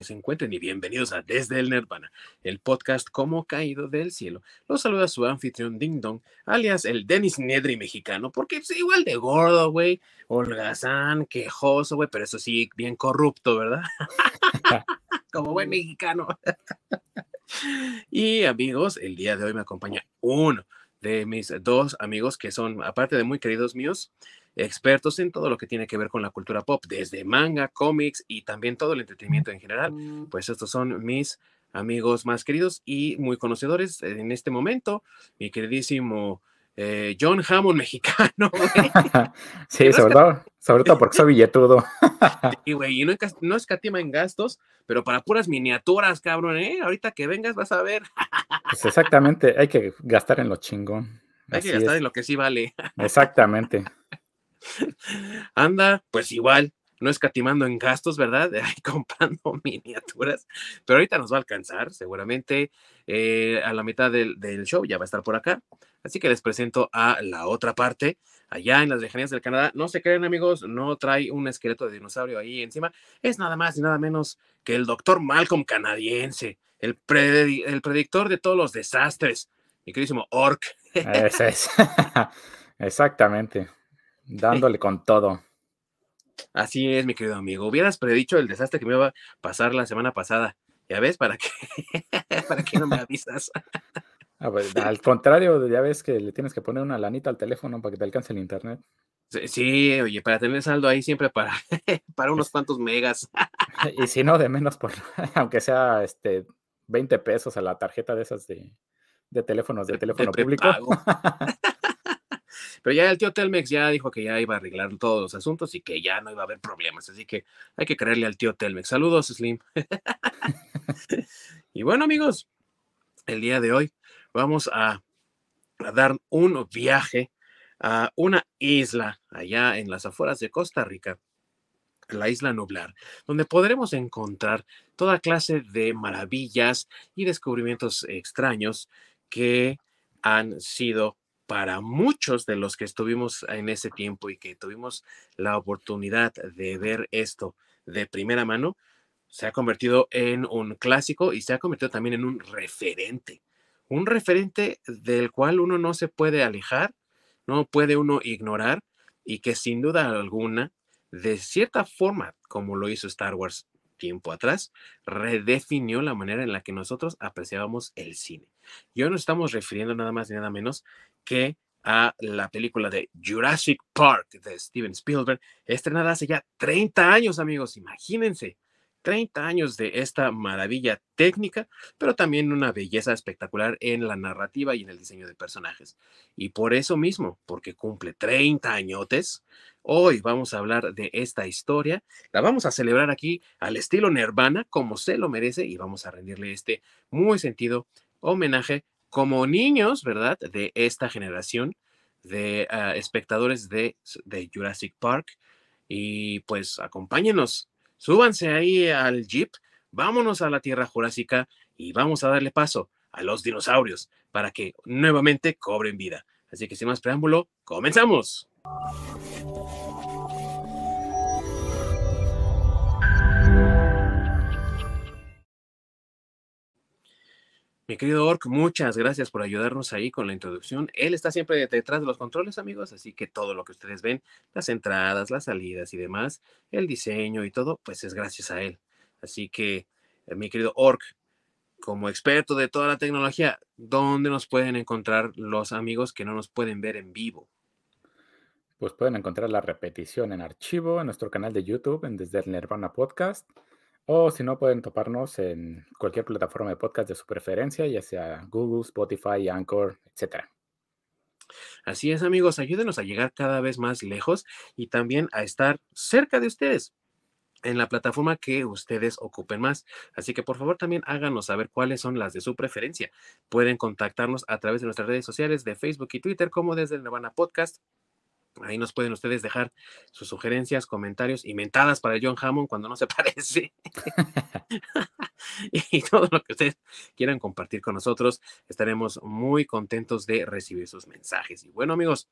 se encuentren y bienvenidos a Desde el Nirvana, el podcast como caído del cielo. Los saluda su anfitrión Ding Dong, alias el Dennis Nedry mexicano, porque es igual de gordo, güey, holgazán, quejoso, güey, pero eso sí, bien corrupto, ¿verdad? como buen mexicano. y amigos, el día de hoy me acompaña uno de mis dos amigos que son, aparte de muy queridos míos, expertos en todo lo que tiene que ver con la cultura pop, desde manga, cómics y también todo el entretenimiento en general. Pues estos son mis amigos más queridos y muy conocedores en este momento. Mi queridísimo eh, John Hammond mexicano. sí, sobre todo, sobre todo porque soy billetudo. sí, güey, y no, no escatima en gastos, pero para puras miniaturas, cabrón, ¿eh? Ahorita que vengas vas a ver. pues exactamente, hay que gastar en lo chingón. Hay que gastar en lo que sí vale. Exactamente. Anda, pues igual, no escatimando en gastos, ¿verdad? Ahí comprando miniaturas, pero ahorita nos va a alcanzar, seguramente eh, a la mitad del, show ya va a estar por acá. Así que les presento a la otra parte, allá en las lejanías del Canadá. No se creen, amigos, no trae un esqueleto de dinosaurio ahí encima. Es nada más y nada menos que el doctor Malcolm canadiense, el, el predictor de todos los desastres, mi queridísimo Orc. Ese es. Exactamente. Dándole con todo. Así es, mi querido amigo. Hubieras predicho el desastre que me iba a pasar la semana pasada. Ya ves, ¿para qué? ¿Para qué no me avisas? Ah, pues, al contrario, ya ves que le tienes que poner una lanita al teléfono para que te alcance el internet. Sí, oye, para tener saldo ahí siempre para, para unos cuantos megas. y si no, de menos por, aunque sea este 20 pesos a la tarjeta de esas de, de teléfonos, de teléfono público. Pero ya el tío Telmex ya dijo que ya iba a arreglar todos los asuntos y que ya no iba a haber problemas. Así que hay que creerle al tío Telmex. Saludos, Slim. y bueno, amigos, el día de hoy vamos a, dar un viaje a una isla allá en las afueras de Costa Rica la isla Nublar, donde podremos encontrar toda clase de maravillas y descubrimientos extraños que han sido para muchos de los que estuvimos en ese tiempo y que tuvimos la oportunidad de ver esto de primera mano, se ha convertido en un clásico y se ha convertido también en un referente. Un referente del cual uno no se puede alejar, no puede uno ignorar y que sin duda alguna, de cierta forma, como lo hizo Star Wars tiempo atrás, redefinió la manera en la que nosotros apreciábamos el cine. Y hoy nos estamos refiriendo nada más y nada menos que a la película de Jurassic Park de Steven Spielberg, estrenada hace ya 30 años, amigos, imagínense. 30 años de esta maravilla técnica, pero también una belleza espectacular en la narrativa y en el diseño de personajes. Y por eso mismo, porque cumple 30 añotes, hoy vamos a hablar de esta historia. La vamos a celebrar aquí al estilo Nirvana, como se lo merece, y vamos a rendirle este muy sentido homenaje como niños, ¿verdad? De esta generación de ah, espectadores de, de Jurassic Park. Y pues acompáñenos Súbanse ahí al jeep, vámonos a la Tierra Jurásica y vamos a darle paso a los dinosaurios para que nuevamente cobren vida. Así que sin más preámbulo, comenzamos. Mi querido Orc, muchas gracias por ayudarnos ahí con la introducción. Él está siempre detrás de los controles, amigos, así que todo lo que ustedes ven, las entradas, las salidas y demás, el diseño y todo, pues es gracias a él. Así que, eh, mi querido Orc, como experto de toda la tecnología, ¿dónde nos pueden encontrar los amigos que no nos pueden ver en vivo? Pues pueden encontrar la repetición en archivo en nuestro canal de YouTube, en Desde el Nirvana Podcast o si no, pueden toparnos en cualquier plataforma de podcast de su preferencia, ya sea Google, Spotify, Anchor, etc. Así es, amigos, ayúdenos a llegar cada vez más lejos y también a estar cerca de ustedes en la plataforma que ustedes ocupen más. Así que por favor también háganos saber cuáles son las de su preferencia. Pueden contactarnos a través de nuestras redes sociales de Facebook y Twitter como desde el Nirvana Podcast Ahí nos pueden ustedes dejar sus sugerencias, comentarios y mentadas para John Hammond cuando no se parece. y todo lo que ustedes quieran compartir con nosotros. Estaremos muy contentos de recibir sus mensajes. Y bueno, amigos,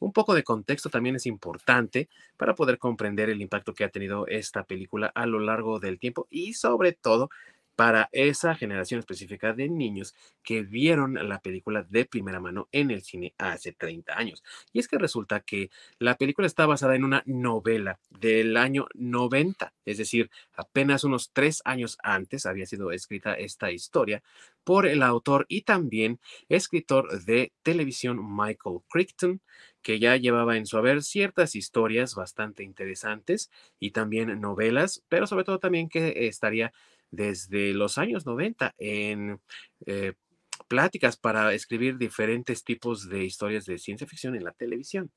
un poco de contexto también es importante para poder comprender el impacto que ha tenido esta película a lo largo del tiempo y sobre todo para esa generación específica de niños que vieron la película de primera mano en el cine hace 30 años. Y es que resulta que la película está basada en una novela del año 90, es decir, apenas unos tres años antes había sido escrita esta historia por el autor y también escritor de televisión Michael Crichton, que ya llevaba en su haber ciertas historias bastante interesantes y también novelas, pero sobre todo también que estaría desde los años 90 en eh, pláticas para escribir diferentes tipos de historias de ciencia ficción en la televisión.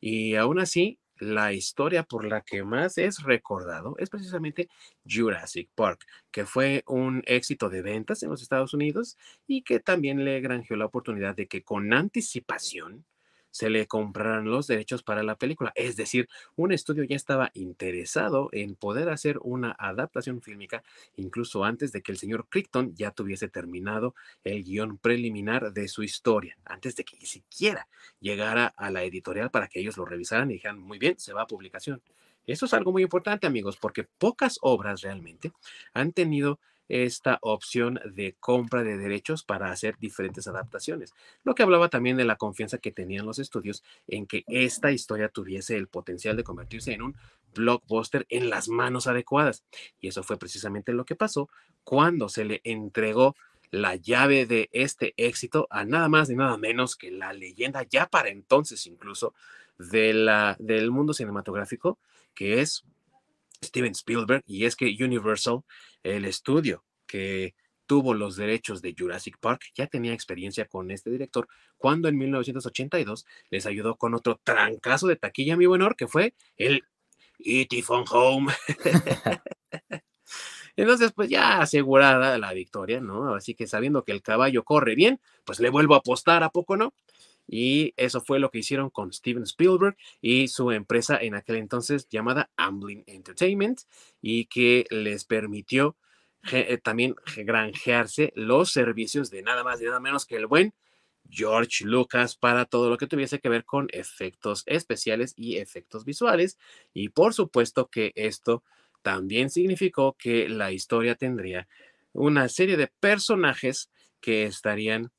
Y aún así, la historia por la que más es recordado es precisamente Jurassic Park, que fue un éxito de ventas en los Estados Unidos y que también le granjeó la oportunidad de que con anticipación se le compraran los derechos para la película. Es decir, un estudio ya estaba interesado en poder hacer una adaptación fílmica incluso antes de que el señor Crichton ya tuviese terminado el guion preliminar de su historia, antes de que ni siquiera llegara a la editorial para que ellos lo revisaran y dijeran, muy bien, se va a publicación. Eso es algo muy importante, amigos, porque pocas obras realmente han tenido esta opción de compra de derechos para hacer diferentes adaptaciones, lo que hablaba también de la confianza que tenían los estudios en que esta historia tuviese el potencial de convertirse en un blockbuster en las manos adecuadas. Y eso fue precisamente lo que pasó cuando se le entregó la llave de este éxito a nada más ni nada menos que la leyenda ya para entonces incluso de la, del mundo cinematográfico, que es Steven Spielberg, y es que Universal, el estudio que tuvo los derechos de Jurassic Park, ya tenía experiencia con este director cuando en 1982 les ayudó con otro trancazo de taquilla, mi buen que fue el E.T. Phone Home. Entonces, pues ya asegurada la victoria, ¿no? Así que sabiendo que el caballo corre bien, pues le vuelvo a apostar, ¿a poco no? Y eso fue lo que hicieron con Steven Spielberg y su empresa en aquel entonces llamada Amblin Entertainment y que les permitió eh, también granjearse los servicios de nada más y nada menos que el buen George Lucas para todo lo que tuviese que ver con efectos especiales y efectos visuales. Y por supuesto que esto también significó que la historia tendría una serie de personajes que estarían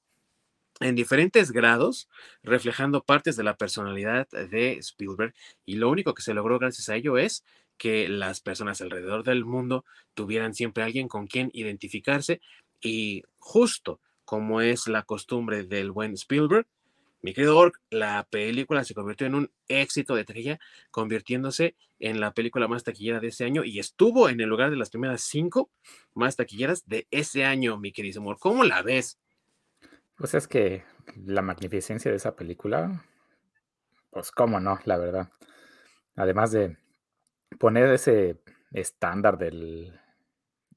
en diferentes grados, reflejando partes de la personalidad de Spielberg. Y lo único que se logró gracias a ello es que las personas alrededor del mundo tuvieran siempre alguien con quien identificarse. Y justo como es la costumbre del buen Spielberg, mi querido Ork, la película se convirtió en un éxito de taquilla, convirtiéndose en la película más taquillera de ese año y estuvo en el lugar de las primeras cinco más taquilleras de ese año, mi querido amor. ¿Cómo la ves? Pues es que la magnificencia de esa película, pues cómo no, la verdad. Además de poner ese estándar del,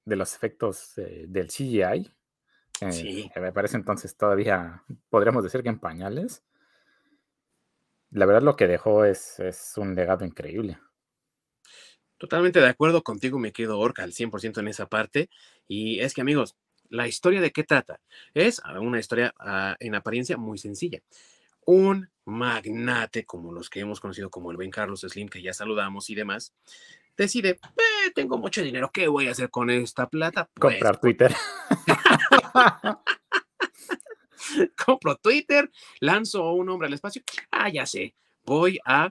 de los efectos eh, del CGI, eh, me parece entonces todavía, podríamos decir que en pañales. La verdad lo que dejó es, es un legado increíble. Totalmente de acuerdo contigo, me quedo Orca al 100% en esa parte. Y es que amigos, ¿La historia de qué trata? Es una historia ah, en apariencia muy sencilla. Un magnate, como los que hemos conocido como el Ben Carlos Slim, que ya saludamos y demás, decide, eh, tengo mucho dinero, ¿qué voy a hacer con esta plata? Pues, Comprar Twitter. Compro Twitter, lanzo un hombre al espacio. Ah, ya sé, voy a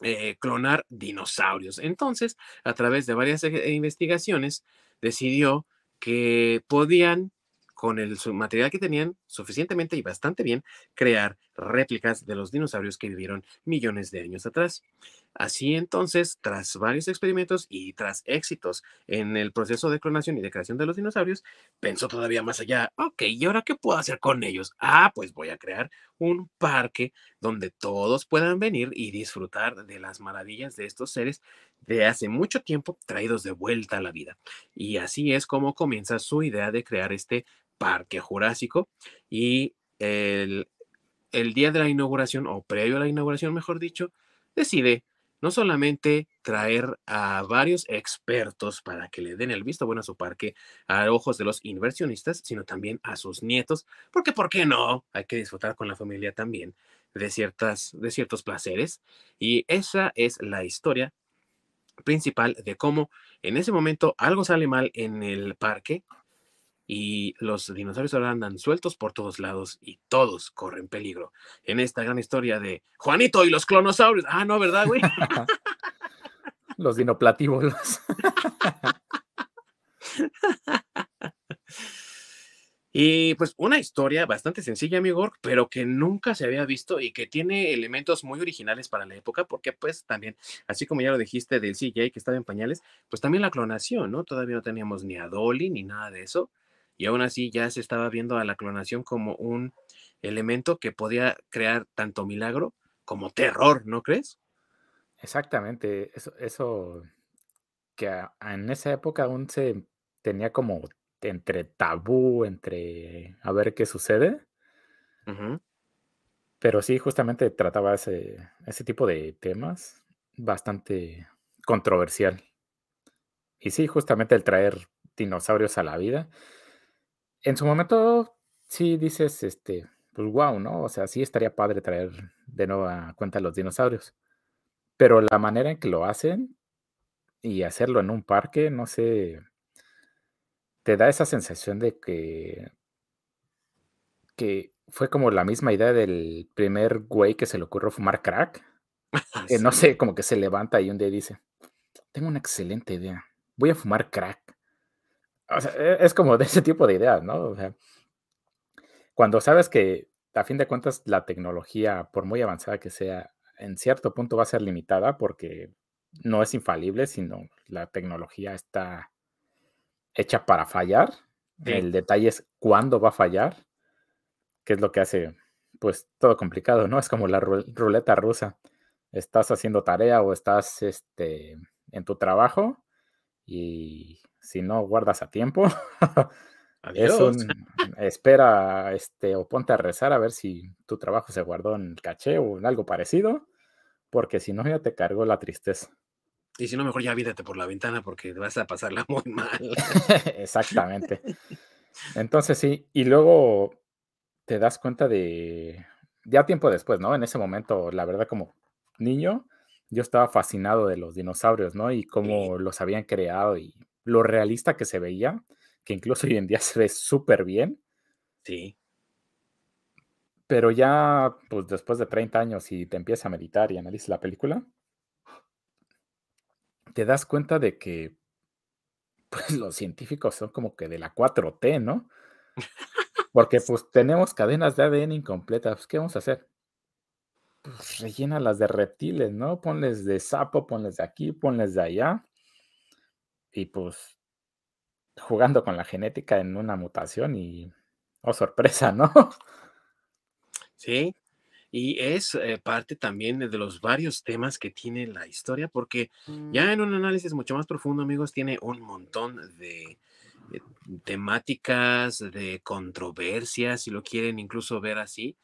eh, clonar dinosaurios. Entonces, a través de varias eh, investigaciones, decidió que podían, con el material que tenían, suficientemente y bastante bien, crear réplicas de los dinosaurios que vivieron millones de años atrás. Así entonces, tras varios experimentos y tras éxitos en el proceso de clonación y de creación de los dinosaurios, pensó todavía más allá, ok, ¿y ahora qué puedo hacer con ellos? Ah, pues voy a crear un parque donde todos puedan venir y disfrutar de las maravillas de estos seres de hace mucho tiempo traídos de vuelta a la vida. Y así es como comienza su idea de crear este parque jurásico y el, el día de la inauguración, o previo a la inauguración, mejor dicho, decide no solamente traer a varios expertos para que le den el visto bueno a su parque a ojos de los inversionistas, sino también a sus nietos, porque ¿por qué no? Hay que disfrutar con la familia también de, ciertas, de ciertos placeres. Y esa es la historia principal de cómo en ese momento algo sale mal en el parque y los dinosaurios ahora andan sueltos por todos lados y todos corren peligro. En esta gran historia de Juanito y los clonosaurios. Ah, no, ¿verdad, güey? los dinoplatívolos. Y pues una historia bastante sencilla, amigo, pero que nunca se había visto y que tiene elementos muy originales para la época, porque pues también, así como ya lo dijiste del CJ que estaba en pañales, pues también la clonación, ¿no? Todavía no teníamos ni a Dolly ni nada de eso, y aún así ya se estaba viendo a la clonación como un elemento que podía crear tanto milagro como terror, ¿no crees? Exactamente, eso, eso que en esa época aún se tenía como entre tabú, entre a ver qué sucede. Pero sí, justamente trataba ese, ese tipo de temas bastante controversial. Y sí, justamente el traer dinosaurios a la vida. En su momento, sí dices, este, pues wow, ¿no? O sea, sí estaría padre traer de nuevo a cuenta los dinosaurios. Pero la manera en que lo hacen y hacerlo en un parque, no sé, te da esa sensación de que que fue como la misma idea del primer güey que se le ocurrió fumar crack. Que no sé, como que se levanta y un día dice: "Tengo una excelente idea, voy a fumar crack". O sea, e es como de ese tipo de ideas, ¿no? O sea cuando sabes que, a fin de cuentas, la tecnología, por muy avanzada que sea, en cierto punto va a ser limitada, porque no es infalible, sino la tecnología está hecha para fallar. El detalle es cuándo va a fallar, que es lo que hace, pues, todo complicado, ¿no? Es como la ruleta rusa. Estás haciendo tarea o estás, este, en tu trabajo y si no guardas a tiempo, es un espera, este, o ponte a rezar a ver si tu trabajo se guardó en el caché o en algo parecido, porque si no ya te cargó la tristeza. Y si no, mejor ya vídate por la ventana porque vas a pasarla muy mal. Exactamente. Entonces sí, y luego te das cuenta de, ya tiempo después, ¿no? En ese momento, la verdad, como niño, yo estaba fascinado de los dinosaurios, ¿no? Y cómo los habían creado y lo realista que se veía, que incluso hoy en día se ve súper bien. Sí. Pero ya, pues después de 30 años y te empiezas a meditar y analizas la película, te das cuenta de que, pues, los científicos son como que de la 4T, ¿no? Porque, pues, tenemos cadenas de ADN incompletas, pues, ¿qué vamos a hacer? Pues, las de reptiles, ¿no? Ponles de sapo, ponles de aquí, ponles de allá. Y, pues, jugando con la genética en una mutación y, oh, sorpresa, ¿no? Sí, y es eh, parte también de los varios temas que tiene la historia, porque ya mm. en un análisis mucho más profundo, amigos, tiene un montón de, temáticas, de controversias, si lo quieren incluso ver así.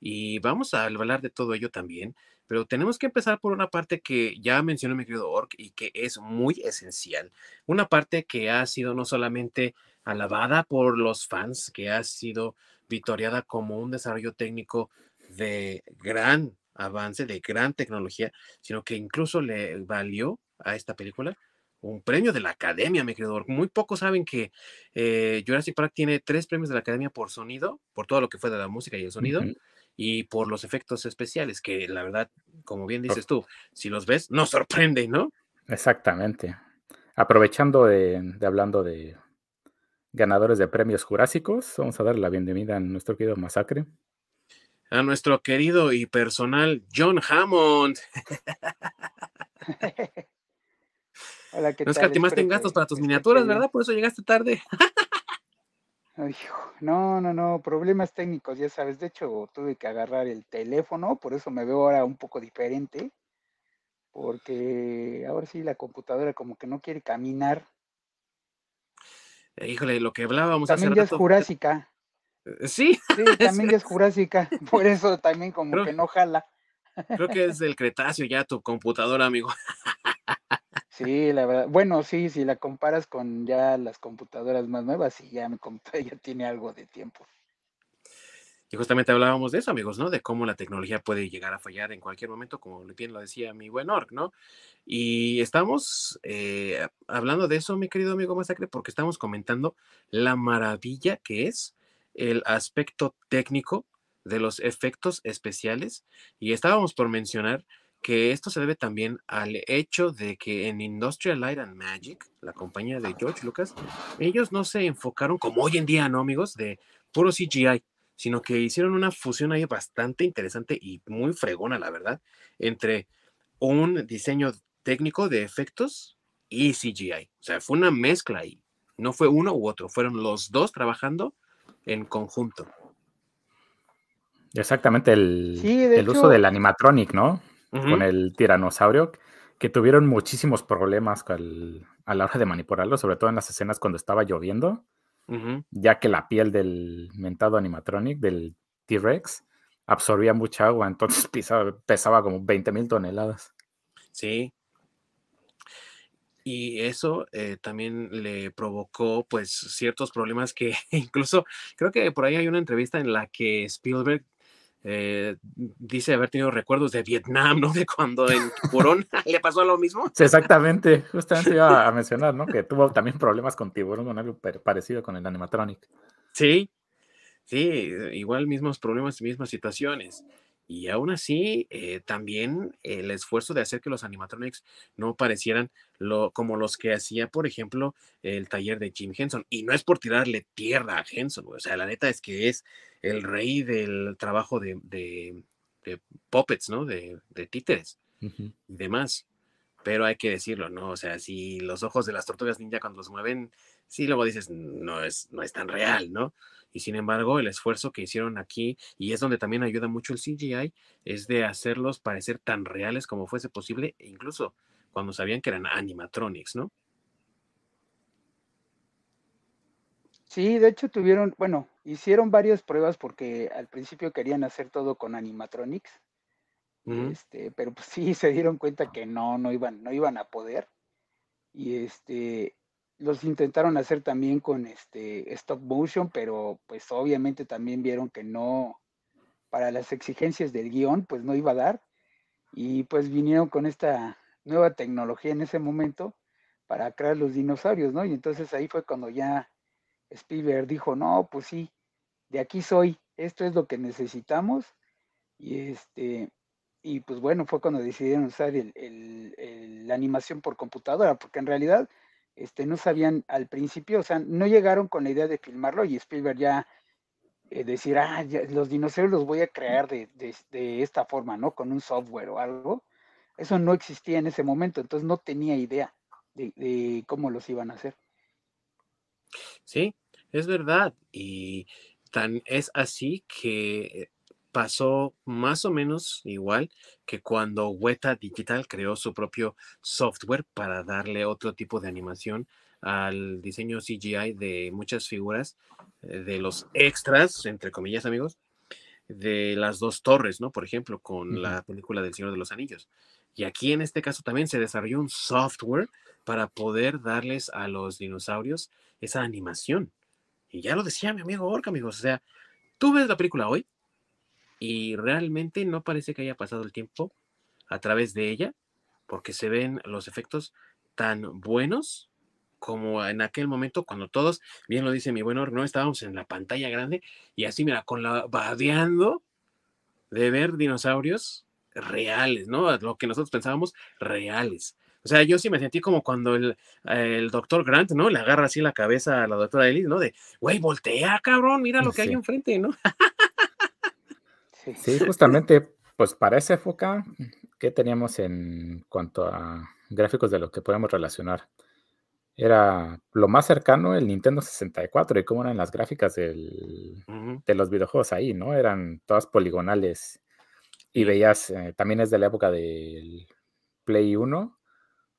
Y vamos a hablar de todo ello también, pero tenemos que empezar por una parte que ya mencionó mi querido Ork y que es muy esencial. Una parte que ha sido no solamente alabada por los fans, que ha sido victoriada como un desarrollo técnico de gran avance, de gran tecnología, sino que incluso le valió a esta película un premio de la Academia, mi querido. Muy pocos saben que eh, Jurassic Park tiene tres premios de la Academia por sonido, por todo lo que fue de la música y el sonido, y por los efectos especiales, que la verdad, como bien dices tú, si los ves, nos sorprende, ¿no? Exactamente. Aprovechando de, hablando de ganadores de premios jurásicos, vamos a dar la bienvenida a nuestro querido Masacre a nuestro querido y personal John Hammond. Hola, ¿qué no escatimaste en gastos para tus miniaturas, ¿verdad? Por eso llegaste tarde. no, no, no, problemas técnicos, ya sabes. De hecho, tuve que agarrar el teléfono, por eso me veo ahora un poco diferente. Porque ahora sí la computadora como que no quiere caminar. Híjole, lo que hablábamos También ya es jurásica. Eh, sí. Sí, también es jurásica, por eso también como que no jala. Creo que es del Cretáceo ya tu computadora, amigo. Sí, la verdad. Bueno, sí, si la comparas con ya las computadoras más nuevas, sí, ya mi computadora ya tiene algo de tiempo. Y justamente hablábamos de eso, amigos, ¿no? De cómo la tecnología puede llegar a fallar en cualquier momento, como bien lo decía mi buen Orc, ¿no? Y estamos eh, hablando de eso, mi querido amigo Masacre, porque estamos comentando la maravilla que es el aspecto técnico de los efectos especiales. Y estábamos por mencionar que esto se debe también al hecho de que en Industrial Light and Magic, la compañía de George Lucas, ellos no se enfocaron como hoy en día, ¿no, amigos? De puro CGI, sino que hicieron una fusión ahí bastante interesante y muy fregona, la verdad, entre un diseño técnico de efectos y CGI. O sea, fue una mezcla ahí. No fue uno u otro, fueron los dos trabajando en conjunto. Exactamente, el, el uso del animatronic, ¿no? con el tiranosaurio, que tuvieron muchísimos problemas a la hora de manipularlo, sobre todo en las escenas cuando estaba lloviendo, ya que la piel del mentado animatronic, del T-Rex, absorbía mucha agua, entonces pesaba, como 20 mil toneladas. Sí. Y eso eh, también le provocó pues ciertos problemas que incluso creo que por ahí hay una entrevista en la que Spielberg eh, dice haber tenido recuerdos de Vietnam, ¿no? De cuando en Tiburón le pasó lo mismo. Sí, exactamente, justamente iba a mencionar, ¿no? Que tuvo también problemas con Tiburón, con algo parecido con el animatronic. Sí, sí, igual mismos problemas, mismas situaciones. Y aún así, eh, también el esfuerzo de hacer que los animatronics no parecieran lo, como los que hacía, por ejemplo, el taller de Jim Henson. Y no es por tirarle tierra a Henson, o sea, la neta es que es el rey del trabajo de, de, puppets, ¿no? De, títeres y demás. Pero hay que decirlo, ¿no? O sea, si los ojos de las tortugas ninja cuando los mueven, sí, luego dices, no es, no es tan real, ¿no? Y sin embargo, el esfuerzo que hicieron aquí, y es donde también ayuda mucho el CGI, es de hacerlos parecer tan reales como fuese posible, e incluso cuando sabían que eran animatronics, ¿no? Sí, de hecho tuvieron, bueno, hicieron varias pruebas porque al principio querían hacer todo con animatronics, este, pero pues sí se dieron cuenta que no, no iban, no iban a poder. Y este, los intentaron hacer también con este stop motion, pero pues obviamente también vieron que no, para las exigencias del guion, pues no iba a dar. Y pues vinieron con esta nueva tecnología en ese momento para crear los dinosaurios, ¿no? Y entonces ahí fue cuando ya Spielberg dijo, no, pues sí, de aquí soy, esto es lo que necesitamos. Y este, y pues bueno, fue cuando decidieron usar la animación por computadora, porque en realidad este, no sabían al principio, o sea, no llegaron con la idea de filmarlo y Spielberg ya eh, decir, ah, los dinosaurios los voy a crear de, esta forma, ¿no? Con un software o algo. Eso no existía en ese momento, entonces no tenía idea de cómo los iban a hacer. Sí, es verdad. Y tan es así que pasó más o menos igual que cuando Weta Digital creó su propio software para darle otro tipo de animación al diseño CGI de muchas figuras eh, de los extras, entre comillas amigos, de las dos torres, ¿no? Por ejemplo, con la película del Señor de los Anillos. Y aquí en este caso también se desarrolló un software para poder darles a los dinosaurios esa animación. Y ya lo decía mi amigo Orca, amigos. O sea, tú ves la película hoy y realmente no parece que haya pasado el tiempo a través de ella, porque se ven los efectos tan buenos como en aquel momento cuando todos, bien lo dice mi buen no estábamos en la pantalla grande y así, mira, con la badeando de ver dinosaurios reales, ¿no? Lo que nosotros pensábamos reales. O sea, yo sí me sentí como cuando el, el doctor Grant, ¿no? Le agarra así la cabeza a la doctora Ellis, ¿no? De, güey, voltea, cabrón, mira lo que hay enfrente, ¿no? sí, justamente, pues para esa época, ¿qué teníamos en cuanto a gráficos de lo que podemos relacionar? Era lo más cercano el Nintendo 64 y cómo eran las gráficas del, de los videojuegos ahí, ¿no? Eran todas poligonales y veías, eh, también es de la época del Play 1,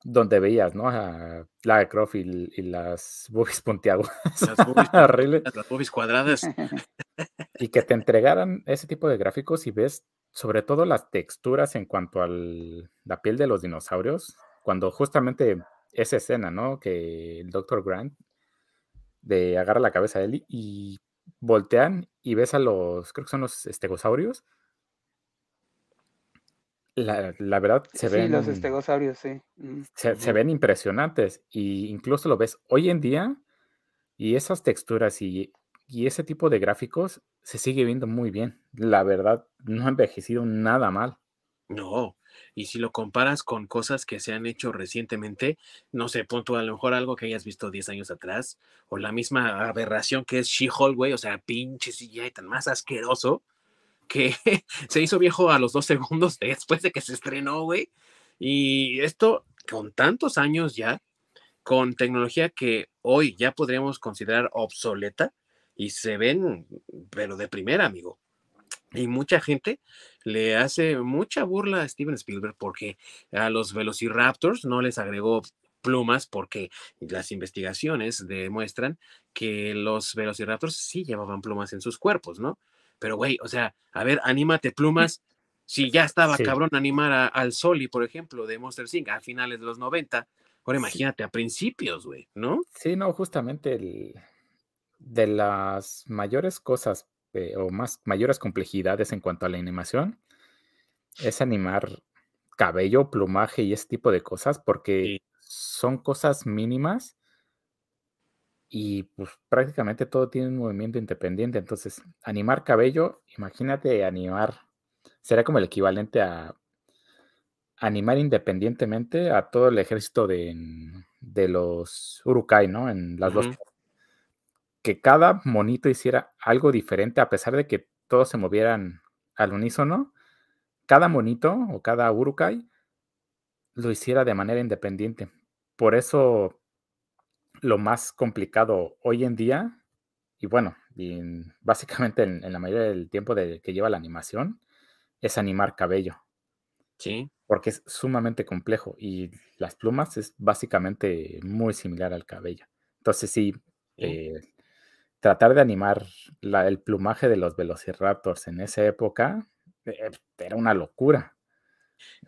donde veías, ¿no? A Lara Croft y, las boobies puntiagudas. Las boobies, las cuadradas. y que te entregaran ese tipo de gráficos y ves sobre todo las texturas en cuanto a la piel de los dinosaurios, cuando justamente esa escena, ¿no? Que el Dr. Grant de agarra la cabeza de él y voltean y ves a los, creo que son los estegosaurios. La, verdad se ven. los estegosaurios, sí. Se, ven impresionantes. Y incluso lo ves hoy en día. Y esas texturas y, y ese tipo de gráficos se sigue viendo muy bien. La verdad, no ha envejecido nada mal. No, y si lo comparas con cosas que se han hecho recientemente, no sé, punto a lo mejor algo que hayas visto 10 años atrás, o la misma aberración que es She-Hulk, güey, o sea, pinche CGI tan más asqueroso que se hizo viejo a los dos segundos después de que se estrenó, güey. Y esto con tantos años ya, con tecnología que hoy ya podríamos considerar obsoleta y se ven, pero de primera, amigo. Y mucha gente le hace mucha burla a Steven Spielberg porque a los Velociraptors no les agregó plumas porque las investigaciones demuestran que los Velociraptors sí llevaban plumas en sus cuerpos, ¿no? Pero, güey, o sea, a ver, anímate plumas. Si ya estaba cabrón animar al Soli, por ejemplo, de Monster Inc. a finales de los 90, ahora imagínate a principios, güey, ¿no? Sí, no, justamente de las mayores cosas este, o más mayores complejidades en cuanto a la animación es animar cabello, plumaje y ese tipo de cosas, porque son cosas mínimas y pues prácticamente todo tiene un movimiento independiente. Entonces, animar cabello, imagínate animar, será como el equivalente a animar independientemente a todo el ejército de, de los Urukai, ¿no? En las dos que cada monito hiciera algo diferente, a pesar de que todos se movieran al unísono, cada monito o cada urukai lo hiciera de manera independiente. Por eso lo más complicado hoy en día, y bueno, básicamente en, la mayoría del tiempo de, que lleva la animación, es animar cabello. Sí. Porque es sumamente complejo y las plumas es básicamente muy similar al cabello. Entonces sí, eh, tratar de animar el plumaje de los velociraptors en esa época eh, era una locura.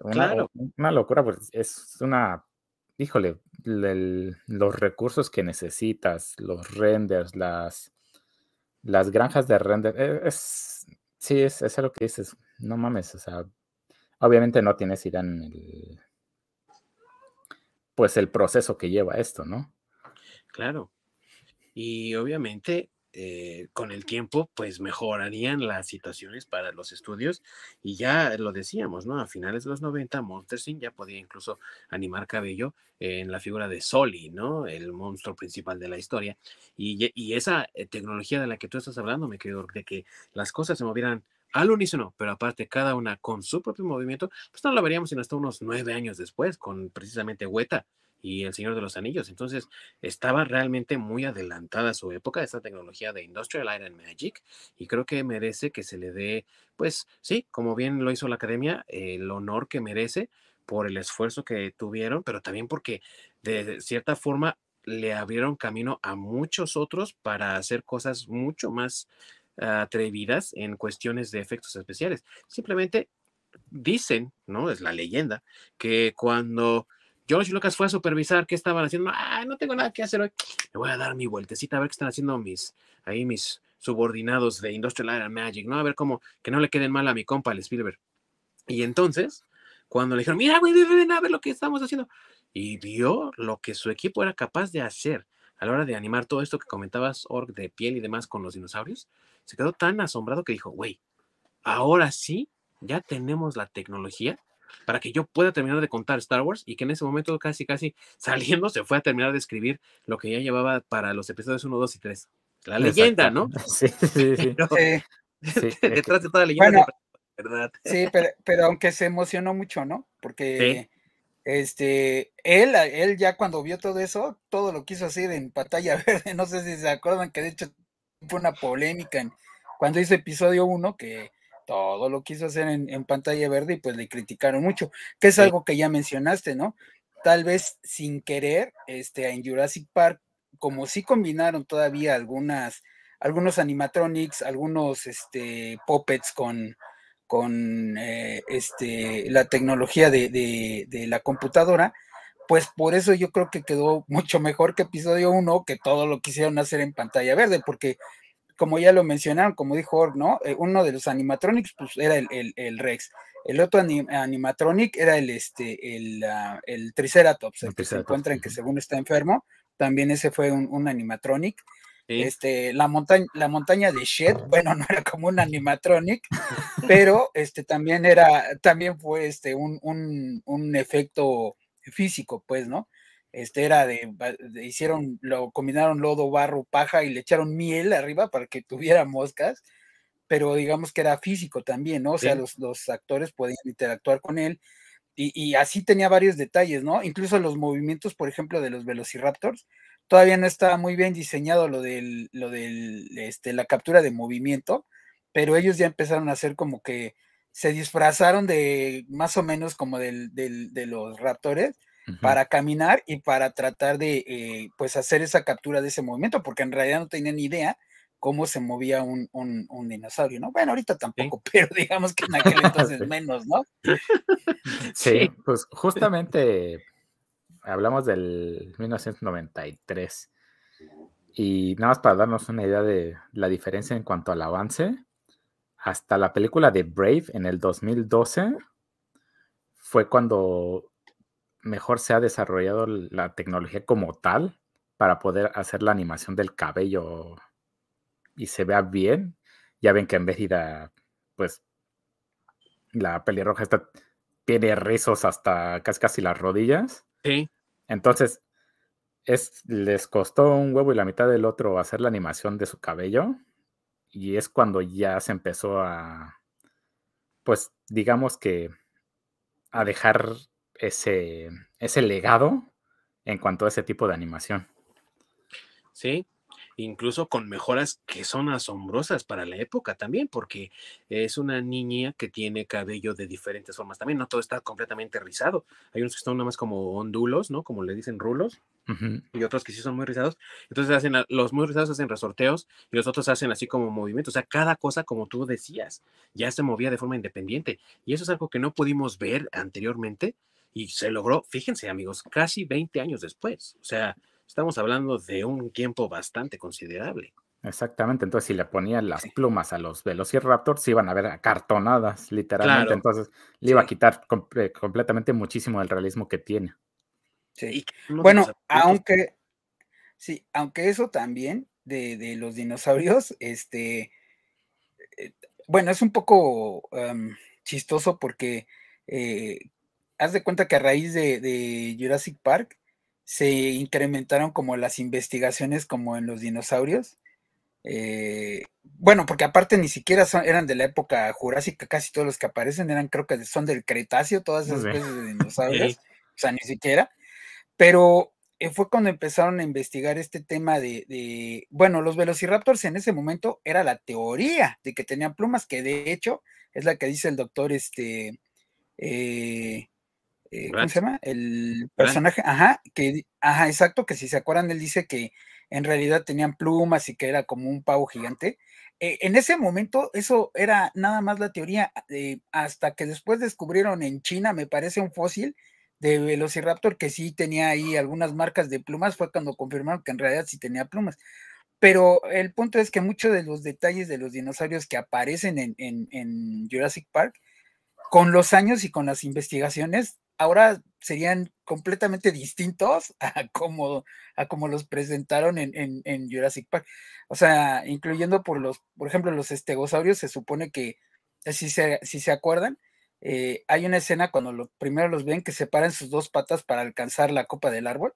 Una, claro. Una locura, pues es una, híjole, los recursos que necesitas, los renders, las, las granjas de render, eh, es, sí, es, es lo que dices, no mames, o sea, obviamente no tienes idea en el, pues el proceso que lleva esto, ¿no? Claro. Y obviamente eh, con el tiempo, pues mejorarían las situaciones para los estudios. Y ya lo decíamos, ¿no? A finales de los 90, Monster Inc. ya podía incluso animar cabello en la figura de Soli, ¿no? El monstruo principal de la historia. Y, y esa eh, tecnología de la que tú estás hablando, me quedo de que las cosas se movieran al unísono, pero aparte cada una con su propio movimiento, pues no lo veríamos sino hasta unos nueve años después, con precisamente Weta y El Señor de los Anillos. Entonces, estaba realmente muy adelantada a su época esta tecnología de Industrial Light and Magic y creo que merece que se le dé, pues sí, como bien lo hizo la academia, el honor que merece por el esfuerzo que tuvieron, pero también porque de cierta forma le abrieron camino a muchos otros para hacer cosas mucho más atrevidas en cuestiones de efectos especiales. Simplemente dicen, ¿no? Es la leyenda, que cuando George Lucas fue a supervisar qué estaban haciendo. Ah, no tengo nada que hacer hoy. Le voy a dar mi vueltecita a ver qué están haciendo mis, ahí mis subordinados de Industrial Light and Magic, ¿no? A ver cómo, que no le queden mal a mi compa, el Spielberg. Y entonces, cuando le dijeron, mira, güey, ven a ver lo que estamos haciendo. Y vio lo que su equipo era capaz de hacer a la hora de animar todo esto que comentabas, Org, de piel y demás con los dinosaurios. Se quedó tan asombrado que dijo, güey, ahora sí, ya tenemos la tecnología para que yo pueda terminar de contar Star Wars y que en ese momento casi casi saliendo se fue a terminar de escribir lo que ya llevaba para los episodios 1, 2 y 3. La leyenda, ¿no? Sí, sí, sí. detrás de toda leyenda. ¿verdad? Sí, pero, aunque se emocionó mucho, ¿no? Porque este, él, él ya cuando vio todo eso, todo lo quiso hacer en pantalla verde. No sé si se acuerdan que de hecho fue una polémica en, cuando hizo episodio 1 que todo lo quiso hacer en, pantalla verde y pues le criticaron mucho, que es algo que ya mencionaste, ¿no? Tal vez sin querer, este, en Jurassic Park, como sí combinaron todavía algunas, algunos animatronics, algunos este, puppets con, con eh, este, la tecnología de, de, la computadora, pues por eso yo creo que quedó mucho mejor que episodio 1, que todo lo quisieron hacer en pantalla verde, porque como ya lo mencionaron, como dijo Org, ¿no? Eh, uno de los animatronics, pues era el, el, Rex. El otro animatronic era el, este, el, ah, el Triceratops, el, que se encuentra en que según está enfermo. También ese fue un, un animatronic. Este, la montaña, la montaña de Shed, bueno, no era como un animatronic, pero este también era, también fue este un, un, un efecto físico, pues, ¿no? Este era de, hicieron, lo combinaron lodo, barro, paja y le echaron miel arriba para que tuviera moscas, pero digamos que era físico también, ¿no? O sea, los, los, actores podían interactuar con él y, y, así tenía varios detalles, ¿no? Incluso los movimientos, por ejemplo, de los velociraptors, todavía no estaba muy bien diseñado lo del, lo del, este, la captura de movimiento, pero ellos ya empezaron a hacer como que se disfrazaron de más o menos como del, del, de los raptores para caminar y para tratar de eh, pues hacer esa captura de ese movimiento, porque en realidad no tenían ni idea cómo se movía un, un, un dinosaurio, ¿no? Bueno, ahorita tampoco, pero digamos que en aquel entonces menos, ¿no? sí, pues justamente hablamos del 1993. Y nada más para darnos una idea de la diferencia en cuanto al avance, hasta la película de Brave en el 2012 fue cuando mejor se ha desarrollado la tecnología como tal para poder hacer la animación del cabello y se vea bien. Ya ven que en vez de pues la pelirroja está, tiene rizos hasta casi, casi las rodillas. Sí. Entonces, es, les costó un huevo y la mitad del otro hacer la animación de su cabello. Y es cuando ya se empezó a, pues digamos que, a dejar ese, ese legado en cuanto a ese tipo de animación. Sí, incluso con mejoras que son asombrosas para la época también, porque es una niña que tiene cabello de diferentes formas también, no todo está completamente rizado, hay unos que están nada más como ondulos, ¿no? Como le dicen rulos, y otros que sí son muy rizados, entonces hacen, los muy rizados hacen resorteos y los otros hacen así como movimientos, o sea, cada cosa como tú decías, ya se movía de forma independiente, y eso es algo que no pudimos ver anteriormente, y se logró, fíjense amigos, casi 20 años después, o sea, Estamos hablando de un tiempo bastante considerable. Exactamente, entonces si le ponían las plumas a los Velociraptors, se iban a ver acartonadas, literalmente. Entonces le iba a quitar eh, completamente muchísimo del realismo que tiene. Sí. Bueno, aunque sí, aunque eso también de, los dinosaurios, este, eh, bueno, es un poco chistoso porque eh, haz de cuenta que a raíz de Jurassic Park, se incrementaron como las investigaciones como en los dinosaurios. Eh, bueno, porque aparte ni siquiera eran de la época jurásica, casi todos los que aparecen eran creo que son del Cretáceo, todas esas especies de dinosaurios, o sea, ni siquiera. Pero eh, fue cuando empezaron a investigar este tema de, bueno, los velociraptors en ese momento era la teoría de que tenían plumas, que de hecho es la que dice el doctor, este, eh, eh, ¿cómo se llama? El personaje, ajá, que, ajá, exacto, que si se acuerdan, él dice que en realidad tenían plumas y que era como un pavo gigante. Eh, en ese momento, eso era nada más la teoría, eh, hasta que después descubrieron en China, me parece, un fósil de Velociraptor que sí tenía ahí algunas marcas de plumas, fue cuando confirmaron que en realidad sí tenía plumas. Pero el punto es que muchos de los detalles de los dinosaurios que aparecen en, en Jurassic Park, con los años y con las investigaciones, ahora serían completamente distintos a como, a como los presentaron en, en, Jurassic Park. O sea, incluyendo por los, por ejemplo, los estegosaurios, se supone que, eh, si se, si se acuerdan, eh, hay una escena cuando lo, primero los ven que separan sus dos patas para alcanzar la copa del árbol.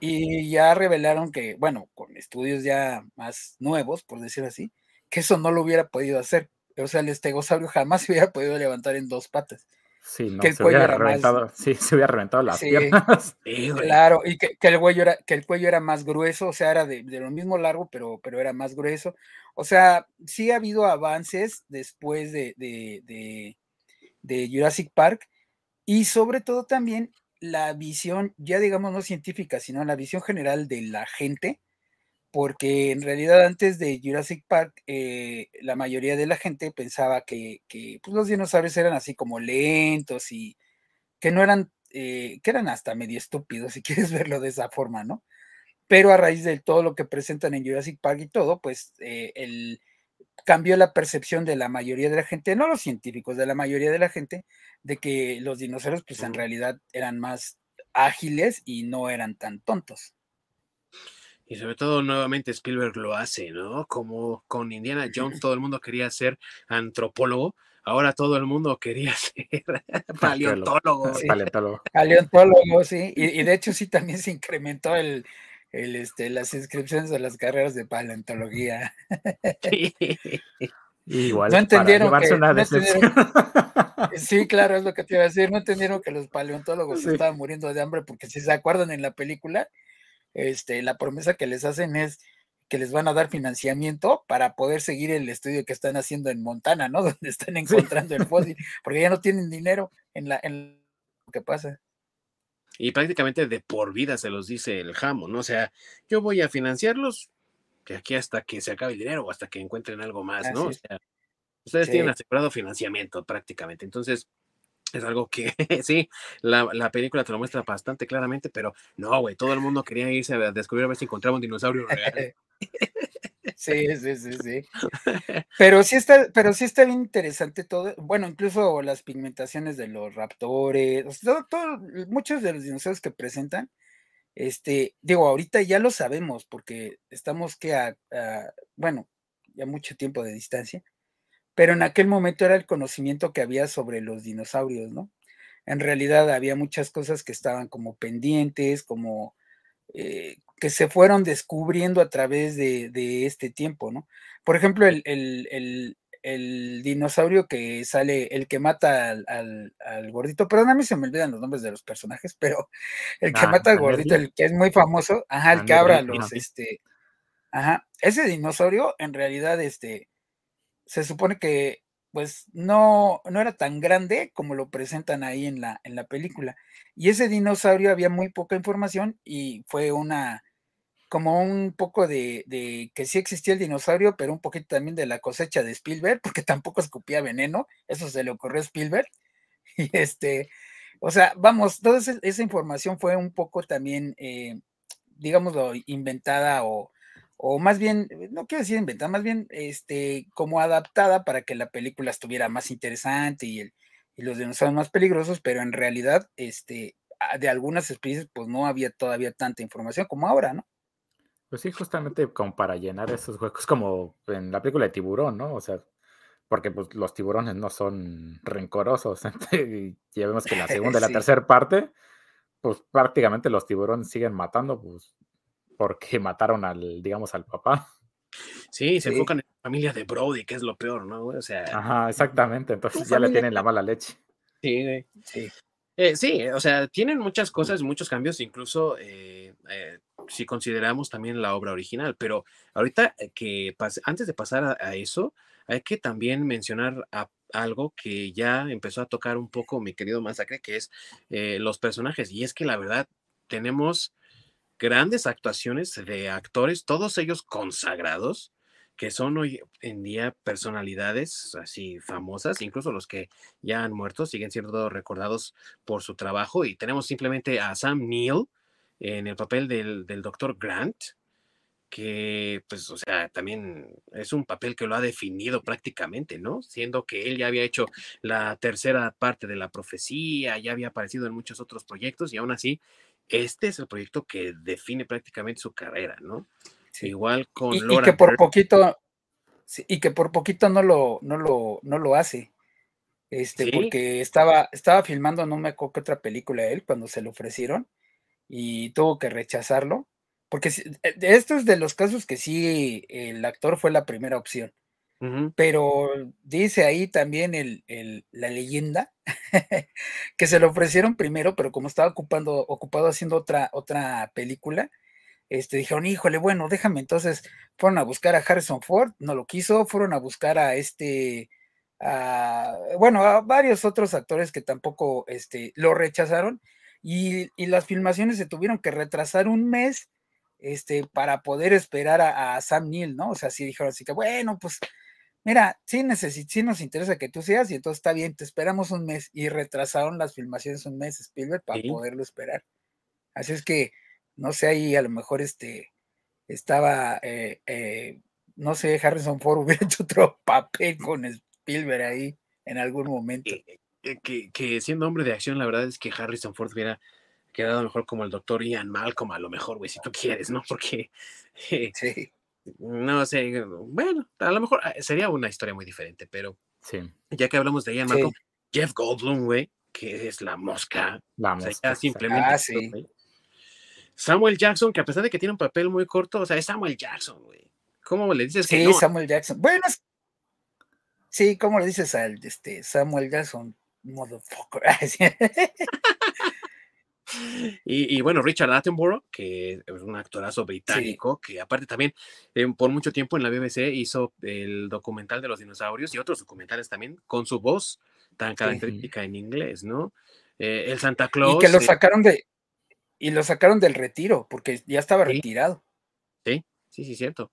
Y ya revelaron que, bueno, con estudios ya más nuevos, por decir así, que eso no lo hubiera podido hacer. O sea, el estegosaurio jamás se hubiera podido levantar en dos patas. Sí, no, se hubiera reventado, sí, se hubiera reventado las piernas. claro, y que, el cuello era, que el cuello era más grueso, o sea, era de, lo mismo largo, pero, pero era más grueso. O sea, sí ha habido avances después de, de, de Jurassic Park y sobre todo también la visión, ya digamos no científica, sino la visión general de la gente porque en realidad antes de Jurassic Park, eh, la mayoría de la gente pensaba que, pues, los dinosaurios eran así como lentos y que no eran, eh, que eran hasta medio estúpidos, si quieres verlo de esa forma, ¿no? Pero a raíz de todo lo que presentan en Jurassic Park y todo, pues eh, el, cambió la percepción de la mayoría de la gente, no los científicos, de la mayoría de la gente, de que los dinosaurios pues en realidad eran más ágiles y no eran tan tontos. Y sobre todo nuevamente Spielberg lo hace, ¿no? Como con Indiana Jones todo el mundo quería ser antropólogo, ahora todo el mundo quería ser paleontólogo. Sí. Paleontólogo, sí. Y, de hecho sí también se incrementó el, el, este, las inscripciones a las carreras de paleontología. Igual, no entendieron que, una sí, claro, es lo que te iba a decir. No entendieron que los paleontólogos estaban muriendo de hambre, porque si se acuerdan en la película, este, la promesa que les hacen es que les van a dar financiamiento para poder seguir el estudio que están haciendo en Montana, ¿no? Donde están encontrando el fósil, porque ya no tienen dinero en, la, en lo que pasa. Y prácticamente de por vida se los dice el jamo, ¿no? O sea, yo voy a financiarlos que aquí hasta que se acabe el dinero o hasta que encuentren algo más, ¿no? O sea, ustedes tienen asegurado financiamiento prácticamente. Entonces, es algo que sí, la, película te lo muestra bastante claramente, pero no, güey, todo el mundo quería irse a descubrir a ver si encontraba un dinosaurio real. Sí, sí, sí, sí. Pero sí está, pero sí está bien interesante todo. Bueno, incluso las pigmentaciones de los raptores, todo, muchos de los dinosaurios que presentan, este, digo, ahorita ya lo sabemos porque estamos que a bueno, ya mucho tiempo de distancia pero en aquel momento era el conocimiento que había sobre los dinosaurios, ¿no? En realidad había muchas cosas que estaban como pendientes, como eh, que se fueron descubriendo a través de, este tiempo, ¿no? Por ejemplo, el, dinosaurio que sale, el que mata al, gordito, perdón, a mí se me olvidan los nombres de los personajes, pero el que ah, mata al gordito, el que es muy famoso, ajá, el que abra los, este, ajá, ese dinosaurio en realidad, este, se supone que pues no, no era tan grande como lo presentan ahí en la, en la película. Y ese dinosaurio había muy poca información y fue una, como un poco de, de, que sí existía el dinosaurio, pero un poquito también de la cosecha de Spielberg, porque tampoco escupía veneno, eso se le ocurrió a Spielberg. Y este, o sea, vamos, toda esa, información fue un poco también, eh, digámoslo, inventada o o más bien, no quiero decir inventada, más bien este, como adaptada para que la película estuviera más interesante y, el, y los dinosaurios más peligrosos, pero en realidad, este, de algunas especies, pues no había todavía tanta información como ahora, ¿no? Pues sí, justamente como para llenar esos huecos, como en la película de Tiburón, ¿no? O sea, porque pues los tiburones no son rencorosos. y ya vemos que en la segunda y la tercera parte, pues prácticamente los tiburones siguen matando, pues porque mataron al, digamos, al papá. Sí, se enfocan en la familia de Brody, que es lo peor, ¿no? O sea. Ajá, exactamente. Entonces ya le tienen la mala leche. Sí, sí. Eh, sí, o sea, tienen muchas cosas, muchos cambios, incluso eh, eh, si consideramos también la obra original, pero ahorita que antes de pasar a, eso, hay que también mencionar algo que ya empezó a tocar un poco mi querido Masacre, que es los personajes, y es que la verdad tenemos grandes actuaciones de actores, todos ellos consagrados, que son hoy en día personalidades así famosas, incluso los que ya han muerto siguen siendo recordados por su trabajo. Y tenemos simplemente a Sam Neill en el papel del, del doctor Grant, que pues, o sea, también es un papel que lo ha definido prácticamente, ¿no? Siendo que él ya había hecho la tercera parte de la profecía, ya había aparecido en muchos otros proyectos y aún así este es el proyecto que define prácticamente su carrera, ¿no? Igual con y, y que por poquito, y que por poquito no lo, no lo, no lo hace. Este, porque estaba, estaba filmando, no me acuerdo qué otra película él, cuando se lo ofrecieron, y tuvo que rechazarlo. Porque eh, esto es de los casos que sí el actor fue la primera opción. Pero dice ahí también el, la leyenda que se lo ofrecieron primero, pero como estaba ocupando, ocupado haciendo otra, otra película, este, dijeron, híjole, bueno, déjame. Entonces fueron a buscar a Harrison Ford, no lo quiso, fueron a buscar a este, bueno, a varios otros actores que tampoco este, lo rechazaron y, y las filmaciones se tuvieron que retrasar un mes este, para poder esperar a, Sam Neill, ¿no? O sea, sí dijeron así que, bueno, pues, mira, sí, sí nos interesa que tú seas y entonces está bien, te esperamos un mes y retrasaron las filmaciones un mes, Spielberg, para poderlo esperar. Así es que, no sé, ahí a lo mejor este, estaba, eh, eh, no sé, Harrison Ford hubiera hecho otro papel con Spielberg ahí en algún momento. Eh, que, que, siendo hombre de acción, la verdad es que Harrison Ford hubiera quedado mejor como el doctor Ian Malcolm, a lo mejor, güey, si tú quieres, ¿no? Porque, sí. No sé, bueno, a lo mejor sería una historia muy diferente, pero sí. ya que hablamos de Ian Malcolm, Jeff Goldblum, güey, que es la mosca. La mosca. simplemente. Ah, sí. Samuel Jackson, que a pesar de que tiene un papel muy corto, o sea, es Samuel Jackson, güey. ¿Cómo le dices que no? Samuel Jackson. Bueno, sí, ¿cómo le dices al este, Samuel Jackson? Motherfucker. y, bueno, Richard Attenborough, que es un actorazo británico, que aparte también eh, por mucho tiempo en la BBC hizo el documental de los dinosaurios y otros documentales también con su voz tan característica en inglés, ¿no? Eh, el Santa Claus. Y que lo eh, sacaron de, y lo sacaron del retiro, porque ya estaba retirado. Sí, sí, sí, cierto.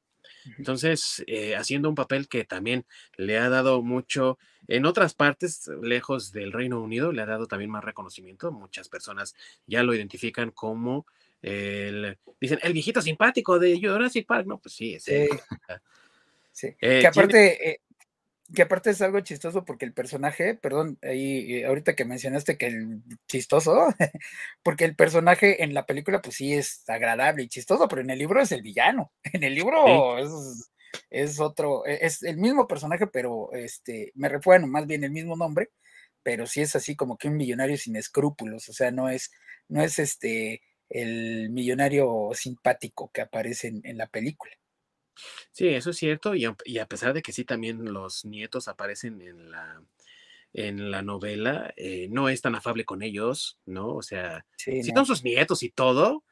Entonces, eh, haciendo un papel que también le ha dado mucho, en otras partes, lejos del Reino Unido, le ha dado también más reconocimiento. Muchas personas ya lo identifican como el, dicen, el viejito simpático de Jurassic Park. No, pues sí, es sí. sí. Eh, que aparte, que aparte es algo chistoso porque el personaje, perdón, ahí eh, ahorita que mencionaste que el chistoso, porque el personaje en la película pues sí es agradable y chistoso, pero en el libro es el villano. En el libro es, otro, e, es el mismo personaje, pero este, me refiero más bien el mismo nombre, pero sí es así como que un millonario sin escrúpulos, o sea, no es, no es este el millonario simpático que aparece en la película. Sí, eso es cierto, y a, pesar de que sí también los nietos aparecen en la, en la novela, eh, no es tan afable con ellos, ¿no? O sea, sí, son sus nietos y todo,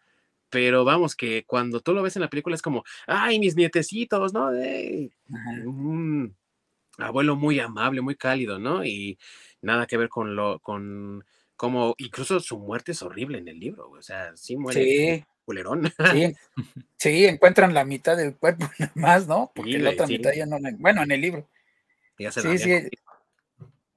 pero vamos, que cuando tú lo ves en la película es como, ay, mis nietecitos, ¿no? un abuelo muy amable, muy cálido, ¿no? Y nada que ver con lo, con como, incluso su muerte es horrible en el libro, o sea, sí muere culerón. Sí, sí, encuentran la mitad del cuerpo más, ¿no? Porque la otra mitad ya no Bueno, en el libro. Ya se sí, sí.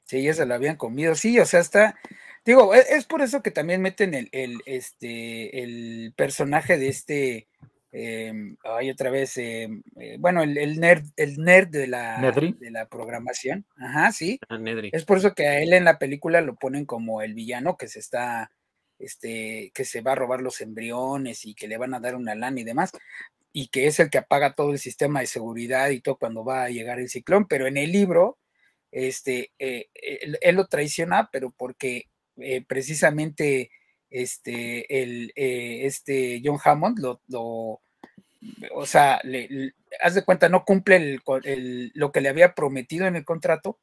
Sí, ya se lo habían comido. Sí, o sea, está. Digo, e, es, por eso que también meten el, el, este, el personaje de este. Eh, ay, otra vez. Em, eh, bueno, el, el, nerd, el nerd de la, de la programación. Ajá, sí. Ah, es por eso que a él en la película lo ponen como el villano que se está este, que se va a robar los embriones y que le van a dar una lana y demás, y que es el que apaga todo el sistema de seguridad y todo cuando va a llegar el ciclón, pero en el libro, este, eh, él, lo traiciona, pero porque eh, precisamente este, el, eh, este John Hammond lo, o sea, haz de cuenta, no cumple lo que le había prometido en el contrato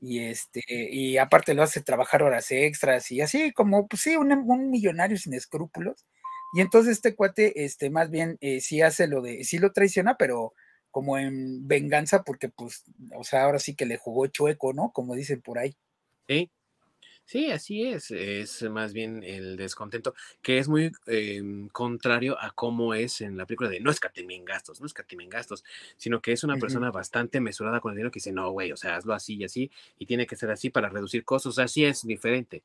y este, y aparte lo hace trabajar horas extras y así como, pues sí, un, millonario sin escrúpulos. Y entonces este cuate, este, más bien eh, sí hace lo de, sí lo traiciona, pero como en venganza, porque pues, o sea, ahora sí que le jugó chueco, ¿no? Como dicen por ahí. Sí, Sí, así es. Es más bien el descontento, que es muy em, contrario a cómo es en la película de no escatimen gastos, no escatimen gastos, sino que es una persona bastante mesurada con el dinero que dice, no, güey, o sea, hazlo así y así, y tiene que ser así para reducir costos. Así es diferente.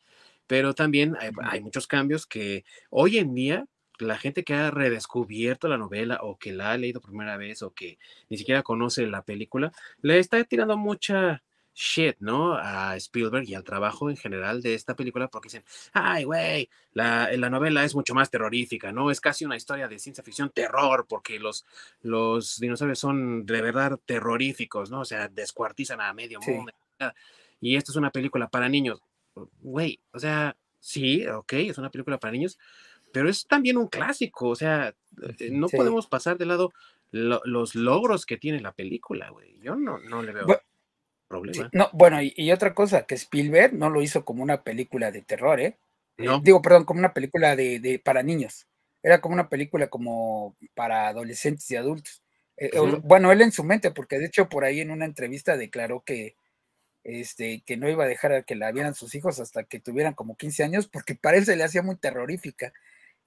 Pero también hay, hay muchos cambios que hoy en día la gente que ha redescubierto la novela o que la ha leído por primera vez o que ni siquiera conoce la película, le está tirando mucha shit, ¿no? A Spielberg y al trabajo en general de esta película porque dicen, ay, güey, la, la, novela es mucho más terrorífica, ¿no? Es casi una historia de ciencia ficción terror porque los, los dinosaurios son de verdad terroríficos, ¿no? O sea, descuartizan a medio mundo. Y esto es una película para niños. Güey, o sea, sí, ok, es una película para niños, pero es también un clásico, o sea, eh, no podemos pasar de lado los logros que tiene la película, güey. Yo no, no le veo problema. no, bueno, y, otra cosa, que Spielberg no lo hizo como una película de terror, ¿eh? No. digo, perdón, como una película de, para niños. Era como una película como para adolescentes y adultos. Eh, bueno, él en su mente, porque de hecho por ahí en una entrevista declaró que, este, que no iba a dejar a que la vieran sus hijos hasta que tuvieran como 15 años, porque para él se le hacía muy terrorífica.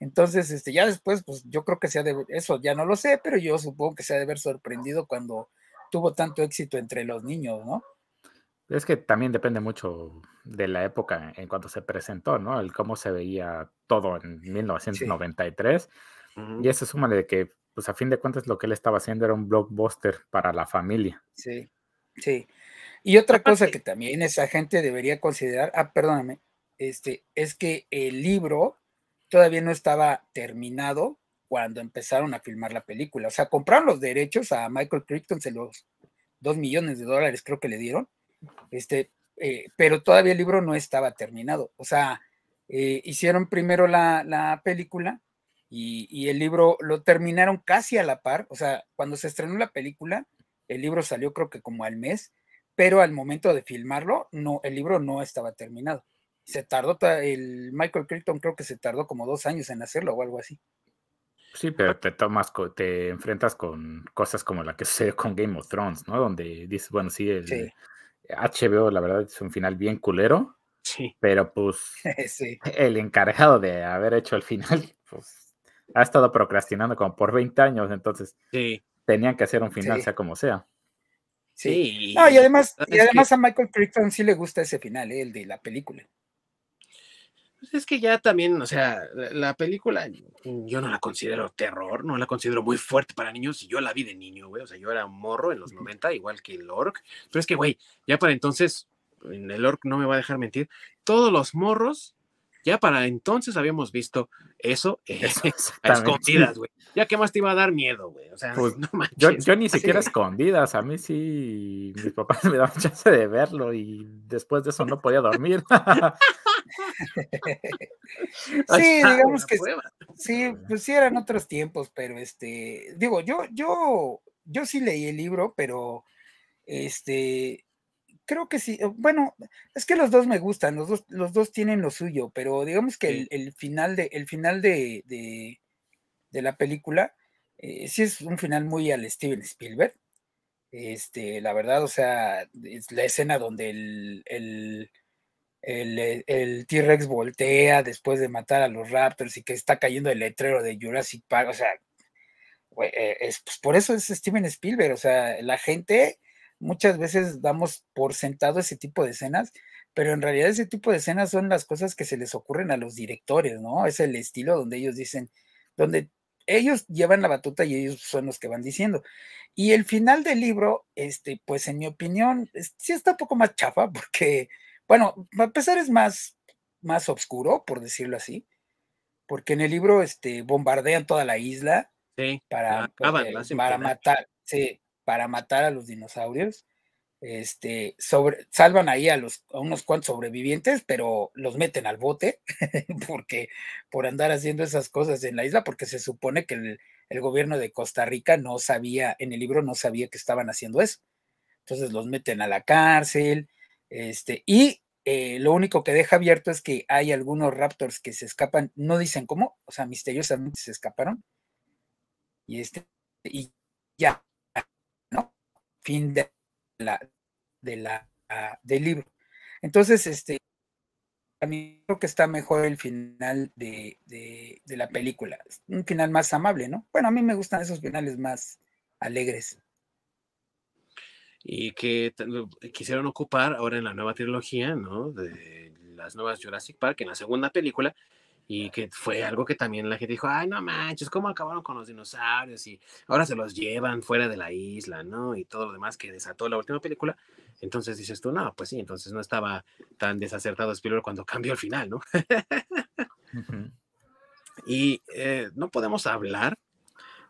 Entonces, este, ya después, pues yo creo que sea de, eso ya no lo sé, pero yo supongo que se ha de haber sorprendido cuando tuvo tanto éxito entre los niños, ¿no? Es que también depende mucho de la época en cuanto se presentó, ¿no? El cómo se veía todo en 1993. Y eso suma de que, pues a fin de cuentas, lo que él estaba haciendo era un blockbuster para la familia. Sí, sí. Y otra cosa que también esa gente debería considerar, ah, perdóname, este, es que el libro todavía no estaba terminado cuando empezaron a filmar la película. O sea, compraron los derechos a Michael Crichton, se los dos millones de dólares creo que le dieron, este, eh, pero todavía el libro no estaba terminado. O sea, eh, hicieron primero la, película y, y, el libro lo terminaron casi a la par. O sea, cuando se estrenó la película, el libro salió creo que como al mes, pero al momento de filmarlo, no, el libro no estaba terminado se tardó, el Michael Crichton creo que se tardó como dos años en hacerlo o algo así. Sí, pero te tomas, te enfrentas con cosas como la que sucede con Game of Thrones, ¿no? Donde dices, bueno, sí, el HBO la verdad es un final bien culero. Sí. Pero pues el encargado de haber hecho el final, pues ha estado procrastinando como por 20 años, entonces sí. tenían que hacer un final, sea como sea. Sí. No, y además, y además a Michael Crichton sí le gusta ese final, ¿eh? el de la película. Pues es que ya también, o sea, la película yo no la considero terror, no la considero muy fuerte para niños. Y yo la vi de niño, güey. O sea, yo era un morro en los 90, igual que el Orc. Pero es que, güey, ya para entonces, en el Orc no me va a dejar mentir, todos los morros ya para entonces habíamos visto eso a escondidas, güey. Ya que más te iba a dar miedo, güey. O sea, pues, no yo, yo, ni siquiera escondidas. A mí sí, mis papás me daban chance de verlo y después de eso no podía dormir. sí, digamos que sí, pues sí eran otros tiempos, pero este, digo, yo, yo, yo sí leí el libro, pero este, creo que sí. Bueno, es que los dos me gustan, los dos, los dos tienen lo suyo, pero digamos que el, final de, el final de, de, la película eh, sí es un final muy al Steven Spielberg. Este, la verdad, o sea, es la escena donde el, el, el, T-Rex voltea después de matar a los Raptors y que está cayendo el letrero de Jurassic Park, o sea, eh, es, pues por eso es Steven Spielberg, o sea, la gente muchas veces damos por sentado ese tipo de escenas, pero en realidad ese tipo de escenas son las cosas que se les ocurren a los directores, ¿no? Es el estilo donde ellos dicen, donde ellos llevan la batuta y ellos son los que van diciendo. Y el final del libro, este, pues en mi opinión, sí está un poco más chafa, porque, bueno, a pesar es más, más oscuro, por decirlo así, porque en el libro este, bombardean toda la isla para, pues, para matar, sí, para matar a los dinosaurios. Este, sobre, salvan ahí a, los, a unos cuantos sobrevivientes, pero los meten al bote porque por andar haciendo esas cosas en la isla, porque se supone que el, gobierno de Costa Rica no sabía, en el libro no sabía que estaban haciendo eso. Entonces los meten a la cárcel, este, y eh, lo único que deja abierto es que hay algunos raptors que se escapan, no dicen cómo, o sea, misteriosamente se escaparon. Y este, y ya, fin de la, de la, del libro. Entonces, este, a mí creo que está mejor el final de, de, la película. Un final más amable, ¿no? Bueno, a mí me gustan esos finales más alegres. Y que quisieron ocupar ahora en la nueva trilogía, ¿no? De las nuevas Jurassic Park, en la segunda película, y que fue algo que también la gente dijo, ay, no manches, ¿cómo acabaron con los dinosaurios? Y ahora se los llevan fuera de la isla, ¿no? Y todo lo demás que desató la última película. Entonces dices tú, no, pues sí, entonces no estaba tan desacertado Spielberg cuando cambió el final, ¿no? Y eh, no podemos hablar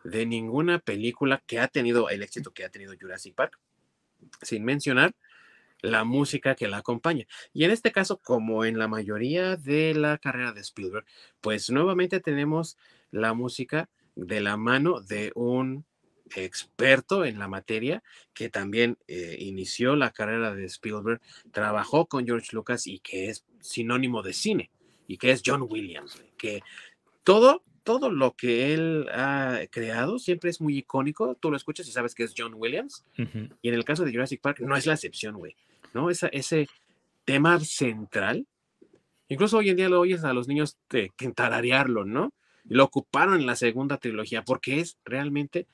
de ninguna película que ha tenido el éxito que ha tenido Jurassic Park sin mencionar la música que la acompaña. Y en este caso, como en la mayoría de la carrera de Spielberg, pues nuevamente tenemos la música de la mano de un experto en la materia que también eh, inició la carrera de Spielberg, trabajó con George Lucas y que es sinónimo de cine y que es John Williams, que todo todo lo que él ha creado siempre es muy icónico. Tú lo escuchas y sabes que es John Williams. Y en el caso de Jurassic Park no es la excepción, güey. ¿No? ese tema central. Incluso hoy en día lo oyes a los niños de, tararearlo, ¿no? y lo ocuparon en la segunda trilogía porque es realmente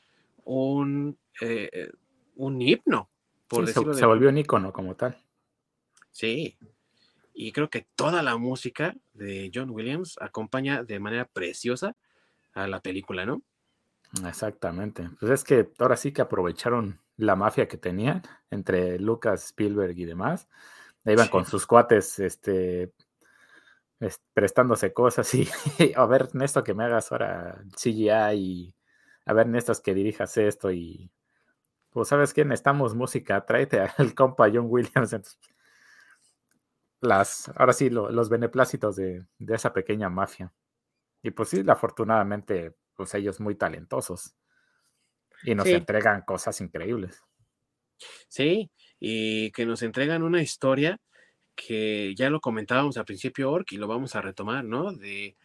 un, eh, un himno. Por se, volvió un icono como tal. Sí, y creo que toda la música de John Williams acompaña de manera preciosa a la película, ¿no? Exactamente. Pues es que ahora sí que aprovecharon la mafia que tenían entre Lucas, Spielberg y demás. iban con sus cuates, este, prestándose cosas y a ver, Néstor, que me hagas ahora CGI y a ver, Néstor, que dirijas esto y pues, ¿sabes qué? Necesitamos música, tráete al compa John Williams. las, ahora sí, los beneplácitos de, de esa pequeña mafia. Y pues sí, afortunadamente, pues ellos muy talentosos. Y nos entregan cosas increíbles. Sí, y que nos entregan una historia que ya lo comentábamos al principio, Ork, y lo vamos a retomar, ¿no? De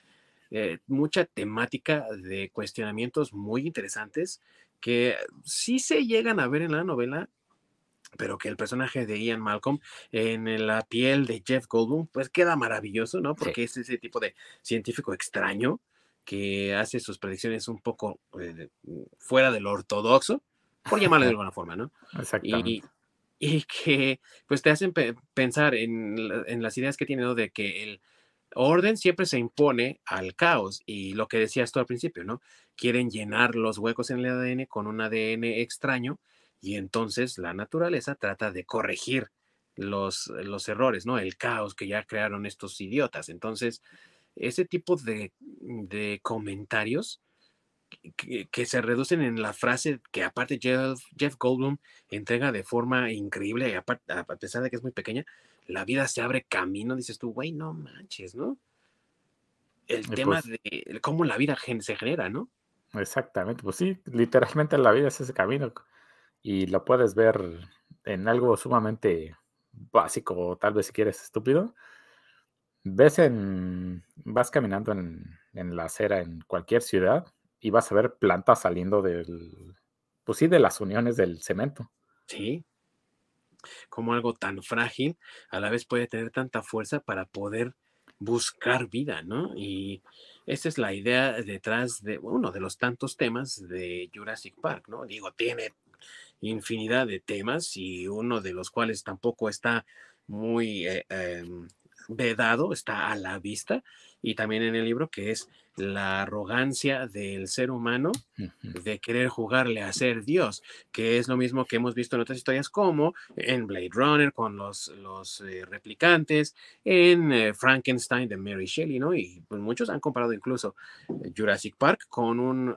eh, mucha temática de cuestionamientos muy interesantes que sí se llegan a ver en la novela, pero que el personaje de Ian Malcolm en la piel de Jeff Goldblum, pues queda maravilloso, ¿no? Porque es ese tipo de científico extraño que hace sus predicciones un poco eh, fuera de lo ortodoxo, por llamarle de alguna forma, ¿no? Exactamente. Y, que pues te hacen pensar en, en, las ideas que tiene, ¿no? De que el orden siempre se impone al caos y lo que decías tú al principio, ¿no? Quieren llenar los huecos en el ADN con un ADN extraño y entonces la naturaleza trata de corregir los, los errores, ¿no? El caos que ya crearon estos idiotas. Entonces, ese tipo de, comentarios que, se reducen en la frase que aparte Jeff, Goldblum entrega de forma increíble, a, a pesar de que es muy pequeña, la vida se abre camino, dices tú, güey, no manches, ¿no? El tema pues de cómo la vida se genera, ¿no? Exactamente, pues sí, literalmente la vida es ese camino y lo puedes ver en algo sumamente básico tal vez si quieres estúpido. Ves en, vas caminando en, la acera en cualquier ciudad y vas a ver plantas saliendo del, pues sí, de las uniones del cemento. Sí. Como algo tan frágil, a la vez puede tener tanta fuerza para poder buscar vida, ¿no? Y esa es la idea detrás de uno de los tantos temas de Jurassic Park, ¿no? Digo, tiene infinidad de temas y uno de los cuales tampoco está muy eh, em, vedado, está a la vista, y también en el libro, que es la arrogancia del ser humano de querer jugarle a ser Dios, que es lo mismo que hemos visto en otras historias como en Blade Runner con los, los eh, replicantes, en eh, Frankenstein de Mary Shelley, ¿no? Y pues, muchos han comparado incluso Jurassic Park con un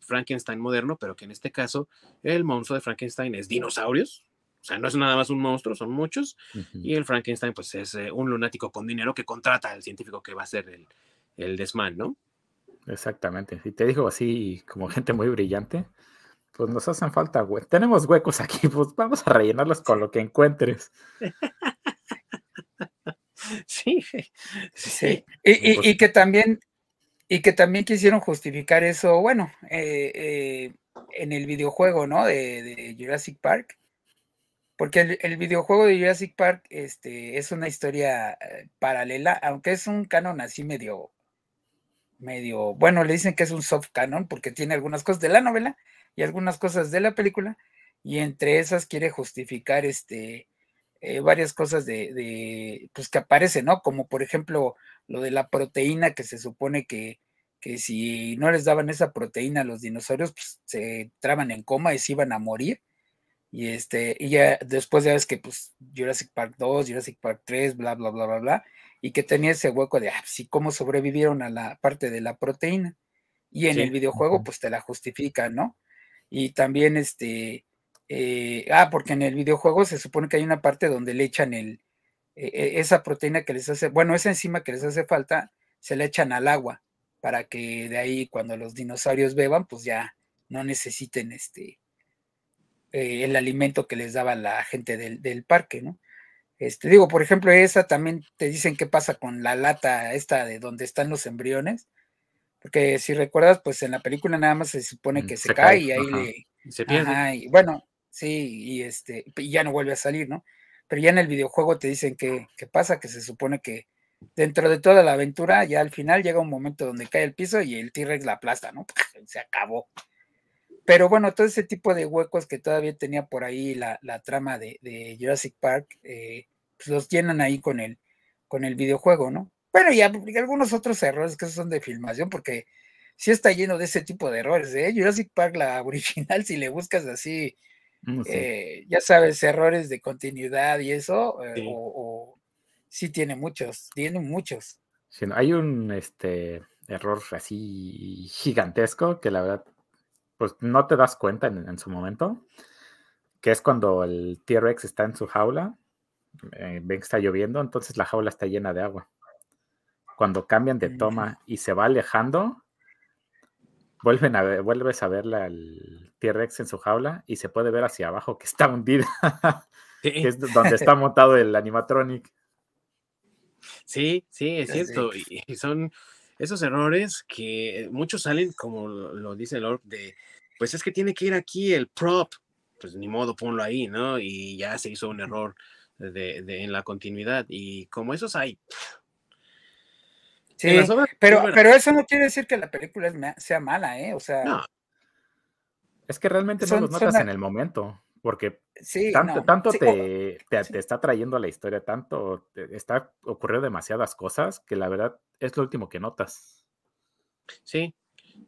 Frankenstein moderno, pero que en este caso el monstruo de Frankenstein es dinosaurios, o sea, no es nada más un monstruo, son muchos. Y el Frankenstein, pues es eh, un lunático con dinero que contrata al científico que va a ser el, el desmán, ¿no? Exactamente. Y te digo así, como gente muy brillante, pues nos hacen falta, güey. Tenemos huecos aquí, pues vamos a rellenarlos con lo que encuentres. sí, sí. Y, pues que también, y que también quisieron justificar eso, bueno, eh, eh, en el videojuego, ¿no? de Jurassic Park porque el, videojuego de Jurassic Park este, es una historia eh, paralela, aunque es un canon así medio, medio, bueno, le dicen que es un soft canon porque tiene algunas cosas de la novela y algunas cosas de la película, y entre esas quiere justificar este, eh, varias cosas de, de, pues que aparecen, ¿no? Como por ejemplo lo de la proteína que se supone que, que si no les daban esa proteína a los dinosaurios, pues se traban en coma y se iban a morir y este, y ya después ya ves que pues Jurassic Park 2, Jurassic Park 3, bla, bla, bla, bla, bla, y que tenía ese hueco de, ah, sí, cómo sobrevivieron a la parte de la proteína. Y en el videojuego, pues te la justifican, ¿no? Y también este, eh, ah, porque en el videojuego se supone que hay una parte donde le echan el, e, e, esa proteína que les hace, bueno, esa enzima que les hace falta, se la echan al agua para que de ahí cuando los dinosaurios beban, pues ya no necesiten este, eh, el alimento que les daba la gente del, parque, ¿no? Este, digo, por ejemplo, esa también te dicen qué pasa con la lata esta de donde están los embriones, porque si recuerdas, pues en la película nada más se supone mm, que se, cae, y ahí le... Se pierde. y bueno, sí, y este, y ya no vuelve a salir, ¿no? Pero ya en el videojuego te dicen qué pasa, que se supone que dentro de toda la aventura, ya al final llega un momento donde cae el piso y el T-Rex la aplasta, ¿no? Se acabó. Pero bueno, todo ese tipo de huecos que todavía tenía por ahí la, trama de, Jurassic Park, eh, pues los llenan ahí con el, con el videojuego, ¿no? Bueno, y, algunos otros errores que son de filmación, porque sí está lleno de ese tipo de errores, ¿eh? Jurassic Park, la original, si le buscas así, mm, eh, ya sabes, errores de continuidad y eso, eh, o, sí tiene muchos, tiene muchos. Sí, hay un este, error así gigantesco que la verdad pues no te das cuenta en, su momento, que es cuando el T-Rex está en su jaula, eh, ven que está lloviendo, entonces la jaula está llena de agua. Cuando cambian de toma y se va alejando, vuelven a ver, vuelves a ver al T-Rex en su jaula y se puede ver hacia abajo que está hundida, que es donde está montado el animatronic. Sí, sí, es cierto. Y, son esos errores que muchos salen, como lo dice Lord, de pues es que tiene que ir aquí el prop, pues ni modo, ponlo ahí, ¿no? Y ya se hizo un error de, en la continuidad. Y como esos hay. Sí, pero, pero eso no quiere decir que la película sea mala, ¿eh? O sea. Es que realmente no los notas en el momento, porque tanto, tanto te, te, está trayendo a la historia, tanto está ocurriendo demasiadas cosas que la verdad es lo último que notas. Sí,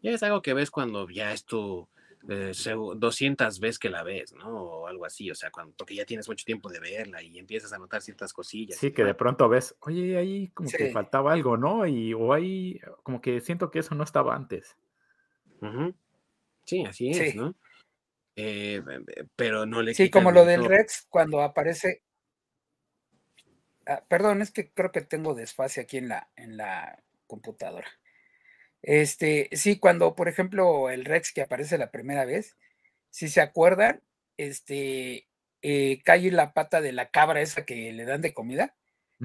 ya es algo que ves cuando ya es tu, 200 veces que la ves, ¿no? O algo así, o sea, cuando, porque ya tienes mucho tiempo de verla y empiezas a notar ciertas cosillas. Sí, que de pronto ves, oye, ahí como que faltaba algo, ¿no? Y o ahí como que siento que eso no estaba antes. Sí, así es, ¿no? Eh, pero no le Sí, como lo del Rex cuando aparece. Ah, perdón, es que creo que tengo desfase aquí en la, en la computadora. Este, sí, cuando, por ejemplo, el Rex que aparece la primera vez, si se acuerdan, este, eh, cae la pata de la cabra esa que le dan de comida,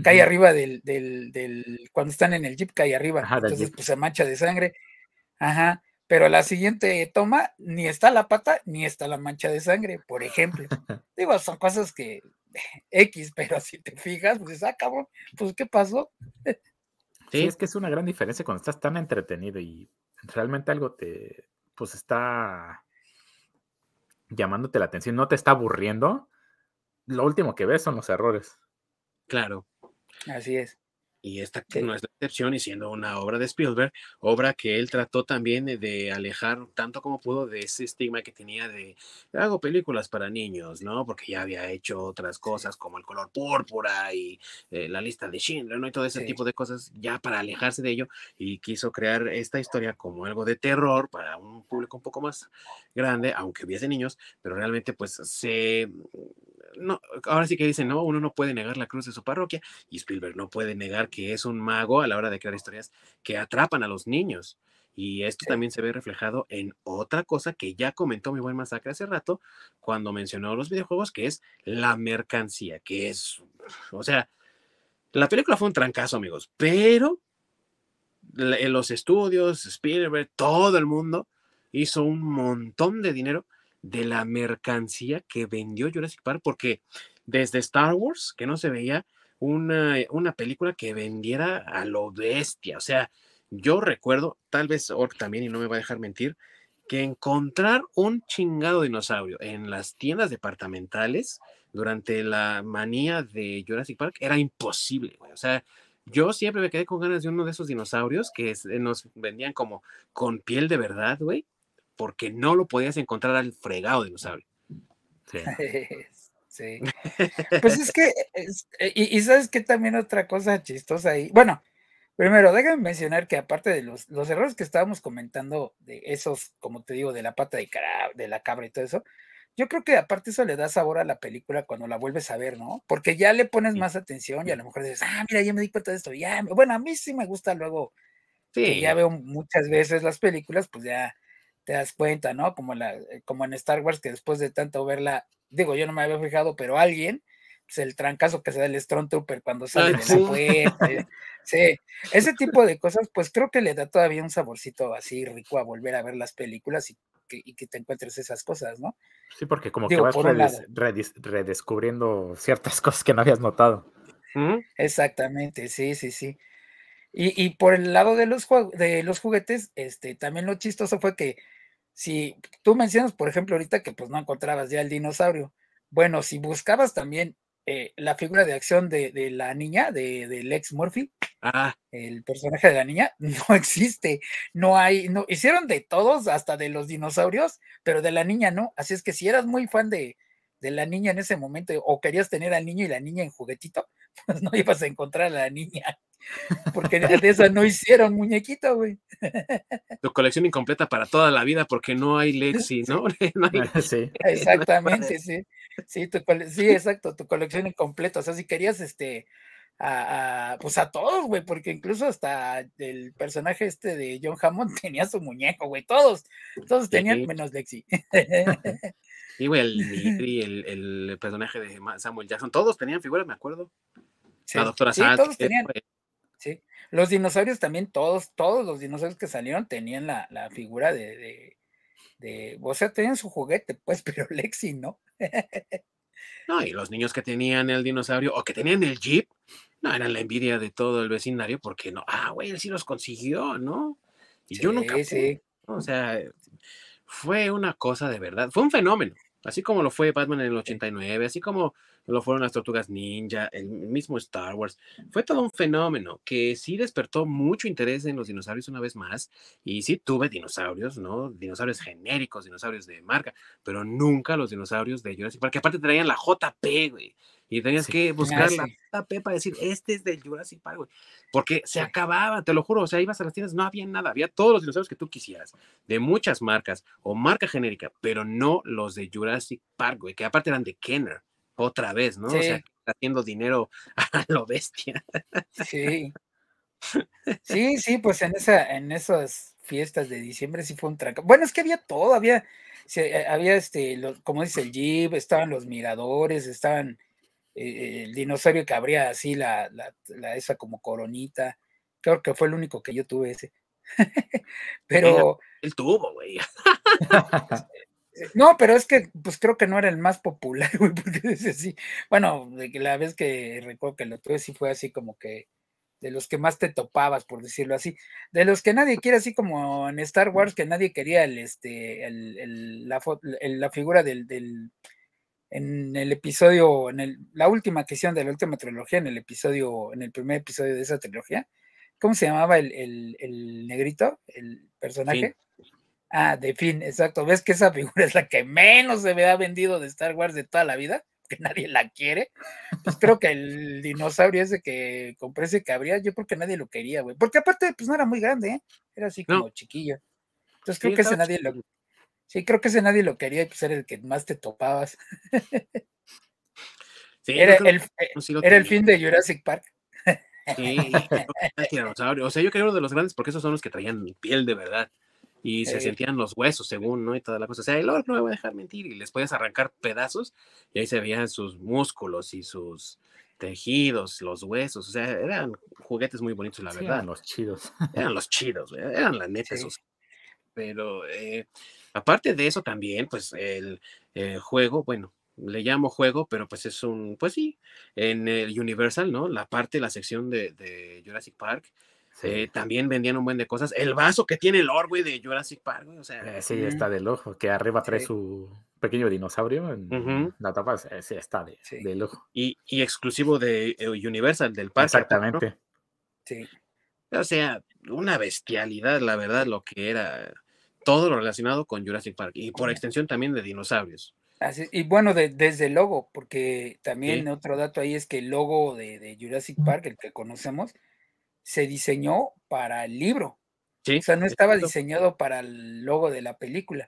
cae arriba del, del, del, cuando están en el jeep, cae arriba, entonces pues se mancha de sangre, ajá, pero la siguiente toma, ni está la pata, ni está la mancha de sangre, por ejemplo. Digo, son cosas que X, pero si te fijas, pues, ah, cabrón, pues, ¿qué pasó? Sí, es que es una gran diferencia cuando estás tan entretenido y realmente algo te, pues está llamándote la atención, no te está aburriendo. Lo último que ves son los errores. Claro. Así es. Y esta no es la excepción, y siendo una obra de Spielberg, obra que él trató también de alejar tanto como pudo de ese estigma que tenía de hago películas para niños, ¿no? Porque ya había hecho otras cosas como el color púrpura y eh, la lista de Schindler, ¿no? Y todo ese tipo de cosas, ya para alejarse de ello, y quiso crear esta historia como algo de terror para un público un poco más grande, aunque hubiese niños, pero realmente pues se no, ahora sí que dicen, no, uno no puede negar la cruz de su parroquia y Spielberg no puede negar que es un mago a la hora de crear historias que atrapan a los niños. Y esto también se ve reflejado en otra cosa que ya comentó mi buen masacre hace rato cuando mencionó los videojuegos, que es la mercancía, que es, o sea, la película fue un trancazo, amigos, pero en los estudios, Spielberg, todo el mundo hizo un montón de dinero de la mercancía que vendió Jurassic Park, porque desde Star Wars, que no se veía una, una película que vendiera a lo bestia, o sea, yo recuerdo, tal vez Ork también, y no me va a dejar mentir, que encontrar un chingado dinosaurio en las tiendas departamentales durante la manía de Jurassic Park era imposible, O sea, yo siempre me quedé con ganas de uno de esos dinosaurios que nos vendían como con piel de verdad, güey porque no lo podías encontrar al fregado dinosaurio. Sí. sí. Pues es que, eh, y, sabes que también otra cosa chistosa ahí. Bueno, primero, déjame mencionar que aparte de los, los errores que estábamos comentando, de esos, como te digo, de la pata de, cara, de la cabra y todo eso, yo creo que aparte eso le da sabor a la película cuando la vuelves a ver, ¿no? Porque ya le pones más atención y a lo mejor dices, ah, mira, ya me di cuenta de esto, ya, bueno, a mí sí me gusta luego, sí. que ya veo muchas veces las películas, pues ya te das cuenta, ¿no? Como, la, eh, como en Star Wars, que después de tanto verla, digo, yo no me había fijado, pero alguien, pues el trancazo que se da el Stormtrooper cuando sale de la puerta, sí, ese tipo de cosas, pues creo que le da todavía un saborcito así rico a volver a ver las películas y que, te encuentres esas cosas, ¿no? Sí, porque como que vas redescubriendo ciertas cosas que no habías notado. Exactamente, sí, sí, sí. Y, y, por el lado de los, de los juguetes, este, también lo chistoso fue que si tú mencionas, por ejemplo, ahorita que pues no encontrabas ya el dinosaurio, bueno, si buscabas también eh, la figura de acción de, de la niña, de, de Lex Murphy, ah. el personaje de la niña, no existe, no hay, no, hicieron de todos, hasta de los dinosaurios, pero de la niña no, así es que si eras muy fan de, de la niña en ese momento o querías tener al niño y la niña en juguetito, pues no ibas a encontrar a la niña. Porque de esa no hicieron muñequito, güey. Tu colección incompleta para toda la vida porque no hay Lexi, ¿no? sí. Exactamente, sí. Sí, sí, exacto, tu colección incompleta. O sea, si querías este a, pues a todos, güey, porque incluso hasta el personaje este de John Hammond tenía su muñeco, güey, todos, todos tenían menos Lexi. Sí, güey, el, el, personaje de Samuel Jackson, todos tenían figuras, me acuerdo. La doctora sí, todos tenían. Sí, los dinosaurios también, todos, todos los dinosaurios que salieron tenían la, la figura de, de, de, o sea, tenían su juguete, pues, pero Lexi, ¿no? no, y los niños que tenían el dinosaurio o que tenían el Jeep, no, eran la envidia de todo el vecindario porque no, ah, güey, él sí los consiguió, ¿no? Y yo nunca. sí. O sea, fue una cosa de verdad, fue un fenómeno. Así como lo fue Batman en el 89, así como lo fueron las tortugas ninja, el mismo Star Wars. Fue todo un fenómeno que sí despertó mucho interés en los dinosaurios una vez más. Y sí tuve dinosaurios, ¿no? Dinosaurios genéricos, dinosaurios de marca, pero nunca los dinosaurios de Jurassic Park, que aparte traían la JP, güey. Y tenías que buscar la JP para decir, este es del Jurassic Park, güey. Porque se acababa, te lo juro. O sea, ibas a las tiendas, no había nada. Había todos los dinosaurios que tú quisieras, de muchas marcas o marca genérica, pero no los de Jurassic Park, güey, que aparte eran de Kenner. Otra vez, ¿no? O sea, haciendo dinero a lo bestia. Sí. Sí, sí, pues en esa, en esas fiestas de diciembre sí fue un tranca. Bueno, es que había todo, había, eh, había este, como dice el Jeep, estaban los miradores, estaban eh, el dinosaurio que abría así la, la, esa como coronita. Creo que fue el único que yo tuve ese. pero. El tuvo, güey. no, pero es que, pues creo que no era el más popular, güey, porque dice así. Bueno, de que la vez que recuerdo que lo tuve, sí fue así como que de los que más te topabas, por decirlo así. De los que nadie quiere, así como en Star Wars, que nadie quería el, este, el, la, la, figura del, del en el episodio, en el, la última que hicieron de la última trilogía, en el episodio, en el primer episodio de esa trilogía, ¿cómo se llamaba el, el, negrito, el personaje? Ah, de fin, exacto. ¿Ves que esa figura es la que menos se me ha vendido de Star Wars de toda la vida? Que nadie la quiere. Pues creo que el dinosaurio ese que compré ese que habría, yo creo que nadie lo quería, güey. Porque aparte, pues no era muy grande, ¿eh? Era así como chiquillo. Entonces creo que ese nadie lo, Sí, creo que ese nadie lo quería y pues era el que más te topabas. era, el, era el fin de Jurassic Park. Sí, o sea, yo creo uno de los grandes porque esos son los que traían piel de verdad y se sentían los huesos según, ¿no? Y toda la cosa. O sea, el no me voy a dejar mentir y les puedes arrancar pedazos y ahí se veían sus músculos y sus tejidos, los huesos, o sea, eran juguetes muy bonitos, la verdad. Eran los chidos. Eran los chidos, eran la neta esos. Pero eh, Aparte de eso también, pues el, eh, juego, bueno, le llamo juego, pero pues es un, pues sí, en el Universal, ¿no? La parte, la sección de, Jurassic Park, eh, también vendían un buen de cosas. El vaso que tiene el orbe de Jurassic Park, o sea. Eh, sí, está del ojo, que arriba trae su pequeño dinosaurio. En la tapa sí está de, del ojo. Y, exclusivo de Universal, del parque. Exactamente. Sí. O sea, una bestialidad, la verdad, lo que era todo lo relacionado con Jurassic Park y por extensión también de dinosaurios. y bueno, desde el logo, porque también otro dato ahí es que el logo de, Jurassic Park, el que conocemos, se diseñó para el libro. o sea, no estaba diseñado para el logo de la película.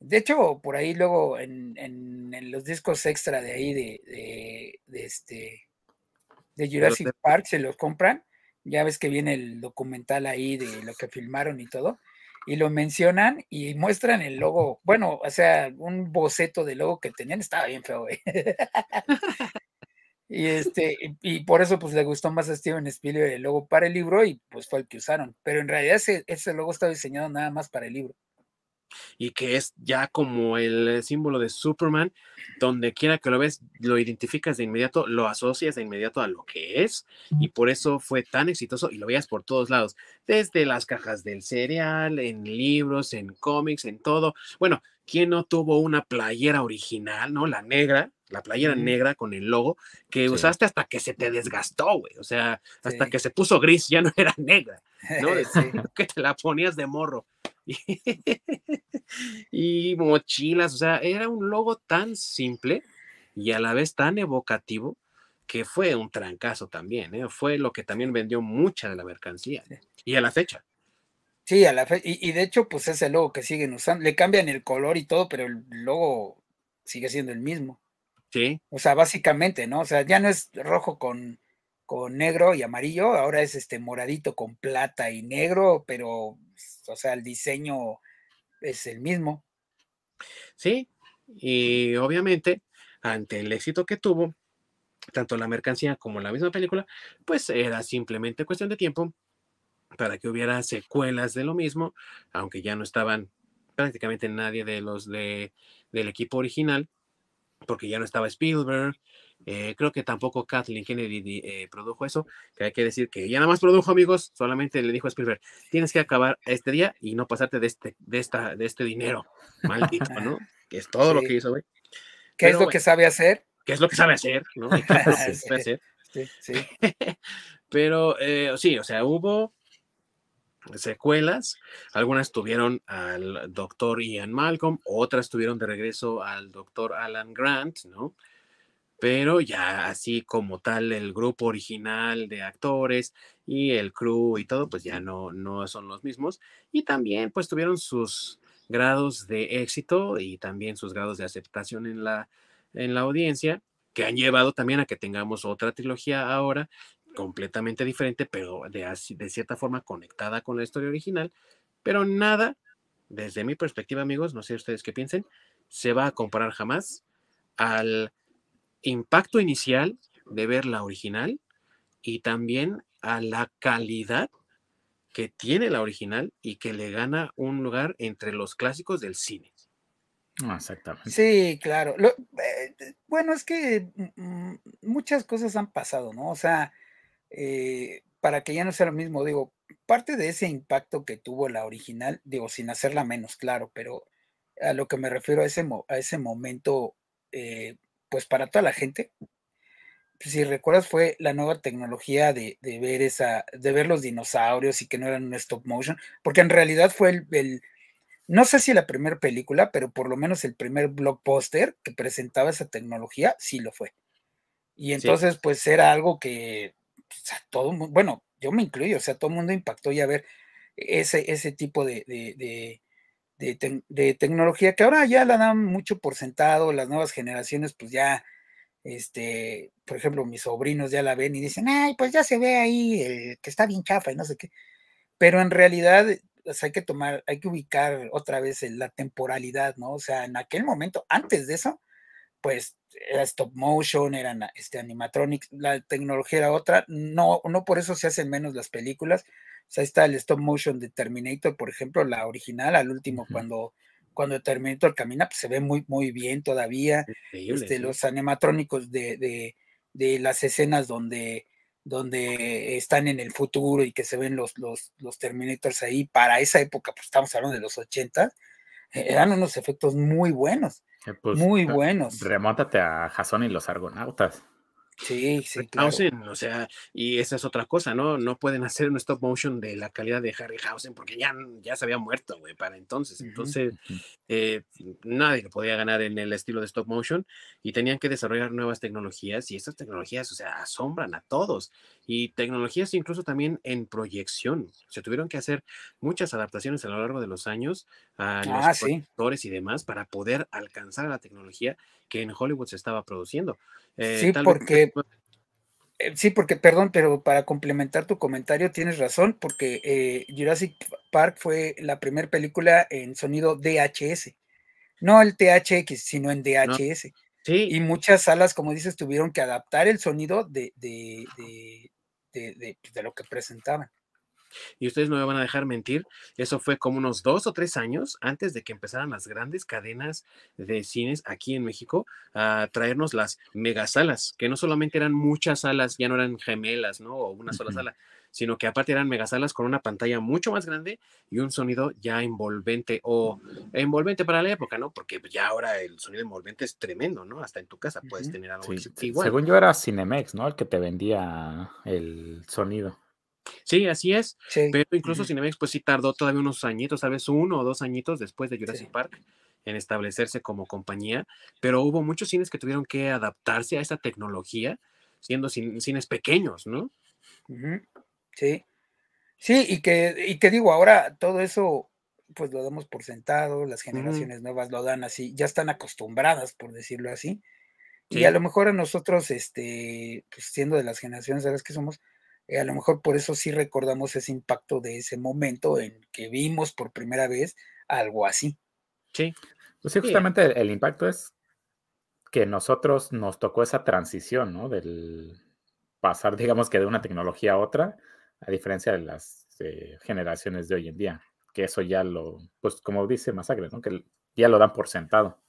De hecho, por ahí luego en, los discos extra de ahí de, de este de Jurassic Park se los compran. Ya ves que viene el documental ahí de lo que filmaron y todo y lo mencionan y muestran el logo, bueno, o sea, un boceto del logo que tenían, estaba bien feo, güey. y este, y, por eso pues le gustó más a Steven Spielberg el logo para el libro y pues fue el que usaron, pero en realidad ese, logo está diseñado nada más para el libro. y que es ya como el símbolo de Superman, donde quiera que lo ves, lo identificas de inmediato, lo asocias de inmediato a lo que es, y por eso fue tan exitoso y lo veías por todos lados, desde las cajas del cereal, en libros, en cómics, en todo. Bueno, ¿quién no tuvo una playera original, no? La negra, la playera negra con el logo, que usaste hasta que se te desgastó, güey. O sea, hasta que se puso gris, ya no era negra, ¿no? que te la ponías de morro. y mochilas, o sea, era un logo tan simple y a la vez tan evocativo que fue un trancazo también, ¿eh? fue lo que también vendió mucha de la mercancía y a la fecha. Sí, a la fecha, y, de hecho, pues es el logo que siguen usando, le cambian el color y todo, pero el logo sigue siendo el mismo. Sí. O sea, básicamente, ¿no? O sea, ya no es rojo con, con negro y amarillo, ahora es este moradito con plata y negro, pero o sea, el diseño es el mismo. Sí, y obviamente, ante el éxito que tuvo, tanto la mercancía como la misma película, pues era simplemente cuestión de tiempo para que hubiera secuelas de lo mismo, aunque ya no estaban prácticamente nadie de los de, del equipo original, porque ya no estaba Spielberg, eh, creo que tampoco Kathleen Kennedy eh, produjo eso, que hay que decir que ella nada más produjo, amigos, solamente le dijo a Spielberg, tienes que acabar este día y no pasarte de este, de esta, de este dinero, maldito, ¿no? Que es todo lo que hizo, güey. ¿Qué es lo que sabe hacer? ¿Qué es lo que sabe hacer, no? sí, sí. Pero eh, sí, o sea, hubo secuelas, algunas tuvieron al doctor Ian Malcolm, otras tuvieron de regreso al doctor Alan Grant, ¿no? pero ya así como tal el grupo original de actores y el crew y todo, pues ya no, no son los mismos. Y también pues tuvieron sus grados de éxito y también sus grados de aceptación en la, en la audiencia, que han llevado también a que tengamos otra trilogía ahora completamente diferente, pero de, de cierta forma conectada con la historia original, pero nada, desde mi perspectiva amigos, no sé ustedes qué piensen, se va a comparar jamás al impacto inicial de ver la original y también a la calidad que tiene la original y que le gana un lugar entre los clásicos del cine. Ah, exactamente. Sí, claro. Eh, bueno, es que mm, mm, muchas cosas han pasado, ¿no? O sea, eh, para que ya no sea lo mismo, digo, parte de ese impacto que tuvo la original, digo, sin hacerla menos, claro, pero a lo que me refiero a ese, a ese momento eh, pues para toda la gente, pues, si recuerdas, fue la nueva tecnología de, ver esa, de ver los dinosaurios y que no eran un stop motion, porque en realidad fue el, no sé si la primera película, pero por lo menos el primer blockbuster que presentaba esa tecnología, sí lo fue. Y entonces, pues era algo que pues, todo mundo, bueno, yo me incluyo, o sea, todo el mundo impactó ya ver ese, ese tipo de, de, tecnología que ahora ya la dan mucho por sentado, las nuevas generaciones pues ya, este, por ejemplo, mis sobrinos ya la ven y dicen, ay, pues ya se ve ahí que está bien chafa y no sé qué, pero en realidad pues, hay que tomar, hay que ubicar otra vez la temporalidad, ¿no? O sea, en aquel momento, antes de eso, pues era stop motion, eran este, animatronics, la tecnología era otra, no, no por eso se hacen menos las películas, sea, está el stop motion de Terminator, por ejemplo, la original, al último, cuando, cuando Terminator camina, pues se ve muy, muy bien todavía. Este, Los animatrónicos de, las escenas donde, donde están en el futuro y que se ven los, los, los Terminators ahí, para esa época, pues estamos hablando de los 80, e-, eran unos efectos muy buenos. Eh, pues, muy buenos. Remóntate a Jason y los Argonautas. Sí, sí, claro. o sea, y esa es otra cosa, ¿no? No pueden hacer un stop motion de la calidad de Harryhausen porque ya, ya se había muerto, güey, para entonces. Entonces, eh, nadie lo podía ganar en el estilo de stop motion y tenían que desarrollar nuevas tecnologías y estas tecnologías, o sea, asombran a todos. Y tecnologías incluso también en proyección. Se tuvieron que hacer muchas adaptaciones a lo largo de los años a los ah, y demás para poder alcanzar la tecnología que en Hollywood se estaba produciendo. Eh, sí, porque... Eh, sí, porque, perdón, pero para complementar tu comentario, tienes razón, porque eh, Jurassic Park fue la primera película en sonido DHS, no el THX, sino en DHS. Sí. Y muchas salas, como dices, tuvieron que adaptar el sonido de, de, de, de, lo que presentaban. Y ustedes no me van a dejar mentir, eso fue como unos dos o tres años antes de que empezaran las grandes cadenas de cines aquí en México a traernos las megasalas, que no solamente eran muchas salas, ya no eran gemelas, ¿no? O una sola sala, sino que aparte eran megasalas con una pantalla mucho más grande y un sonido ya envolvente o envolvente para la época, ¿no? Porque ya ahora el sonido envolvente es tremendo, ¿no? Hasta en tu casa puedes tener algo igual. Según yo era Cinemex, ¿no? El que te vendía el sonido. Sí, así es. Pero incluso Cinemex, pues sí tardó todavía unos añitos, tal vez uno o dos añitos después de Jurassic Park en establecerse como compañía, pero hubo muchos cines que tuvieron que adaptarse a esa tecnología, siendo cines pequeños, ¿no? Sí, sí, y que, y que digo, ahora todo eso, pues lo damos por sentado, las generaciones nuevas lo dan así, ya están acostumbradas, por decirlo así. Y a lo mejor a nosotros, este, pues siendo de las generaciones de las que somos, eh, a lo mejor por eso sí recordamos ese impacto de ese momento en que vimos por primera vez algo así. Sí. Pues sí, justamente el, impacto es que nosotros nos tocó esa transición, ¿no? Del pasar, digamos que de una tecnología a otra, a diferencia de las eh, generaciones de hoy en día, que eso ya lo, pues como dice Masacre, ¿no? que ya lo dan por sentado.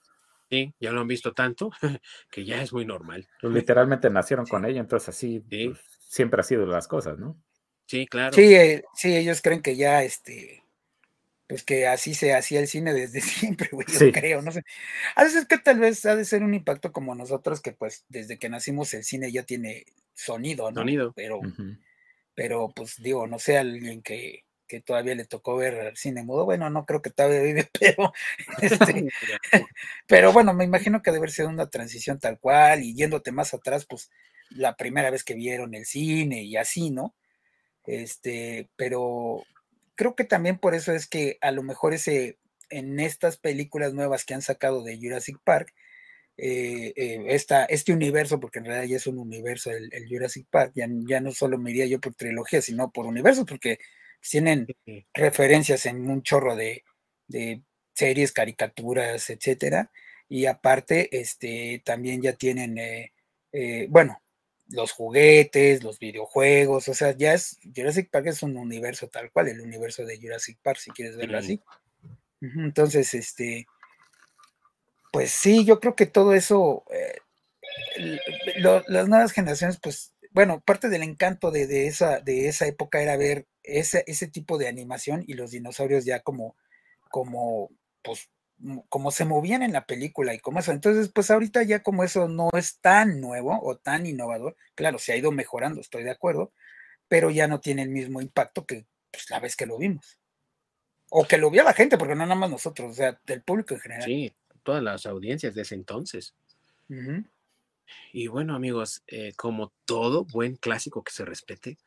Sí, ya lo han visto tanto que ya es muy normal. Pues, literalmente nacieron con ello, entonces así pues, siempre ha sido las cosas, ¿no? Sí, claro. Sí, eh, sí, ellos creen que ya este, pues que así se hacía el cine desde siempre, güey, yo creo, no sé. A veces que tal vez ha de ser un impacto como nosotros, que pues desde que nacimos el cine ya tiene sonido, ¿no? Sonido. Pero, pero pues digo, no sé, alguien que, que todavía le tocó ver el cine mudo, bueno, no creo que todavía vive, pero, este, pero bueno, me imagino que debe haber sido una transición tal cual, y yéndote más atrás, pues la primera vez que vieron el cine y así, ¿no? Este, pero creo que también por eso es que a lo mejor ese, en estas películas nuevas que han sacado de Jurassic Park, eh, eh, este universo, porque en realidad ya es un universo el, Jurassic Park, ya, ya, no solo me iría yo por trilogía, sino por universo, porque tienen referencias en un chorro de, series, caricaturas, etcétera, y aparte, este, también ya tienen, eh, bueno, los juguetes, los videojuegos, o sea, ya es, Jurassic Park es un universo tal cual, el universo de Jurassic Park, si quieres verlo así. Entonces, este, pues sí, yo creo que todo eso, eh, las nuevas generaciones, pues, bueno, parte del encanto de, esa, de esa época era ver ese, ese tipo de animación y los dinosaurios ya como, como, pues, como se movían en la película y como eso. Entonces, pues ahorita ya como eso no es tan nuevo o tan innovador, claro, se ha ido mejorando, estoy de acuerdo, pero ya no tiene el mismo impacto que pues, la vez que lo vimos. O que lo vio la gente, porque no nada más nosotros, o sea, del público en general. Sí, todas las audiencias de ese entonces. Y bueno, amigos, eh, como todo buen clásico que se respete,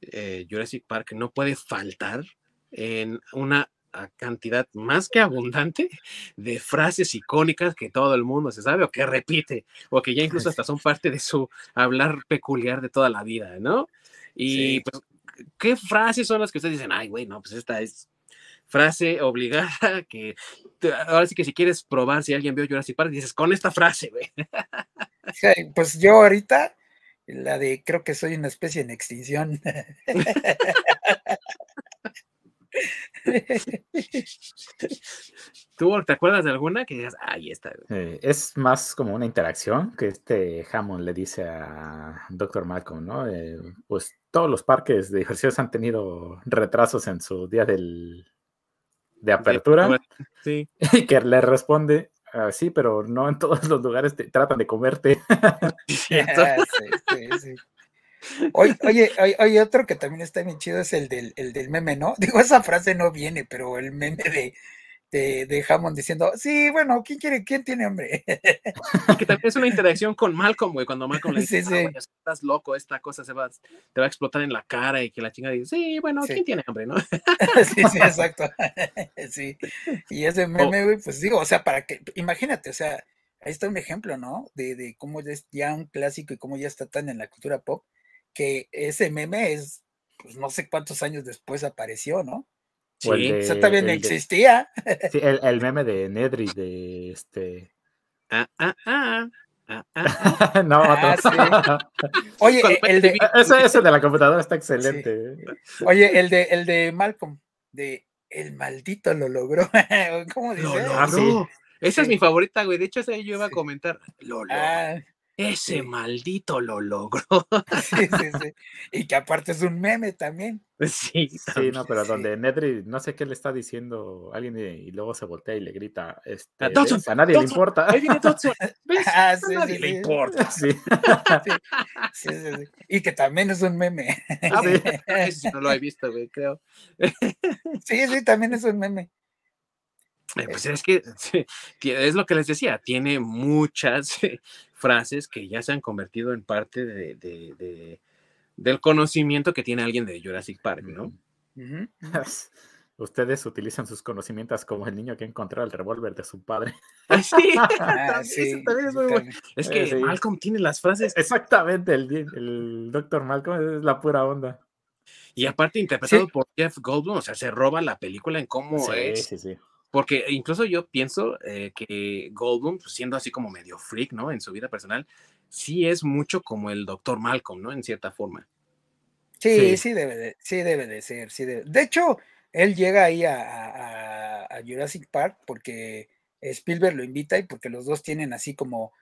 eh, Jurassic Park no puede faltar en una cantidad más que abundante de frases icónicas que todo el mundo se sabe o que repite, o que ya incluso hasta son parte de su hablar peculiar de toda la vida, ¿no? Y pues, ¿qué frases son las que ustedes dicen? Ay, güey, no, pues esta es frase obligada que ahora sí que si quieres probar si alguien vio Jurassic Park, dices con esta frase, güey. pues yo ahorita, la de creo que soy una especie en extinción. ¿Tú te acuerdas de alguna que digas, ahí está? Eh, es más como una interacción que este Hammond le dice a Dr. Malcolm, ¿no? Eh, pues todos los parques de diversiones han tenido retrasos en su día del, de apertura. Sí. Y que le responde, ah, sí, pero no en todos los lugares te tratan de comerte. Oye, oye, hay, otro que también está bien chido, es el del, el del meme, ¿no? Digo, esa frase no viene, pero el meme de, de, de Hammond diciendo, sí, bueno, ¿quién quiere, quién tiene hambre? que también es una interacción con Malcolm, güey, cuando Malcolm le dice, sí, ah, estás loco, esta cosa se va, te va a explotar en la cara y que la chinga dice, sí, bueno, ¿quién tiene hambre, no? sí, sí, exacto. sí. Y ese meme, güey, pues digo, o sea, para que, imagínate, o sea, ahí está un ejemplo, ¿no? De, de cómo es ya un clásico y cómo ya está tan en la cultura pop, que ese meme es, pues no sé cuántos años después apareció, ¿no? Sí, eso también existía. sí, el, el, meme de Nedry de este. Ah, ah, ah. Ah, ah, no, Oye, el de. Ese, de la computadora está excelente. Oye, el de, el de Malcolm, de El maldito lo logró. ¿Cómo dice? Lo Esa es mi favorita, güey. De hecho, esa yo iba a comentar. Lo logró. Ese maldito lo logró. Sí, sí, sí. Y que aparte es un meme también. Sí, sí, no, pero donde Nedry no sé qué le está diciendo alguien y, luego se voltea y le grita, este, a nadie le importa. Ahí viene Ah, sí, a nadie le importa. Sí. Sí, Y que también es un meme. Ah, sí. no lo he visto, güey, creo. Sí, sí, también es un meme. Eh, pues es que es lo que les decía, tiene muchas frases que ya se han convertido en parte de, del conocimiento que tiene alguien de Jurassic Park, ¿no? Ustedes utilizan sus conocimientos como el niño que encontró el revólver de su padre. Ah, sí, ah, también es muy bueno. Es que eh, Malcolm tiene las frases. Exactamente, el, el doctor Malcolm es la pura onda. Y aparte interpretado por Jeff Goldblum, o sea, se roba la película en cómo es. Sí, sí. Porque incluso yo pienso eh, que Goldblum, pues, siendo así como medio freak, ¿no? En su vida personal, sí es mucho como el doctor Malcolm, ¿no? En cierta forma. Sí, sí, debe, de, sí debe de ser. Sí De hecho, él llega ahí a, Jurassic Park porque Spielberg lo invita y porque los dos tienen así como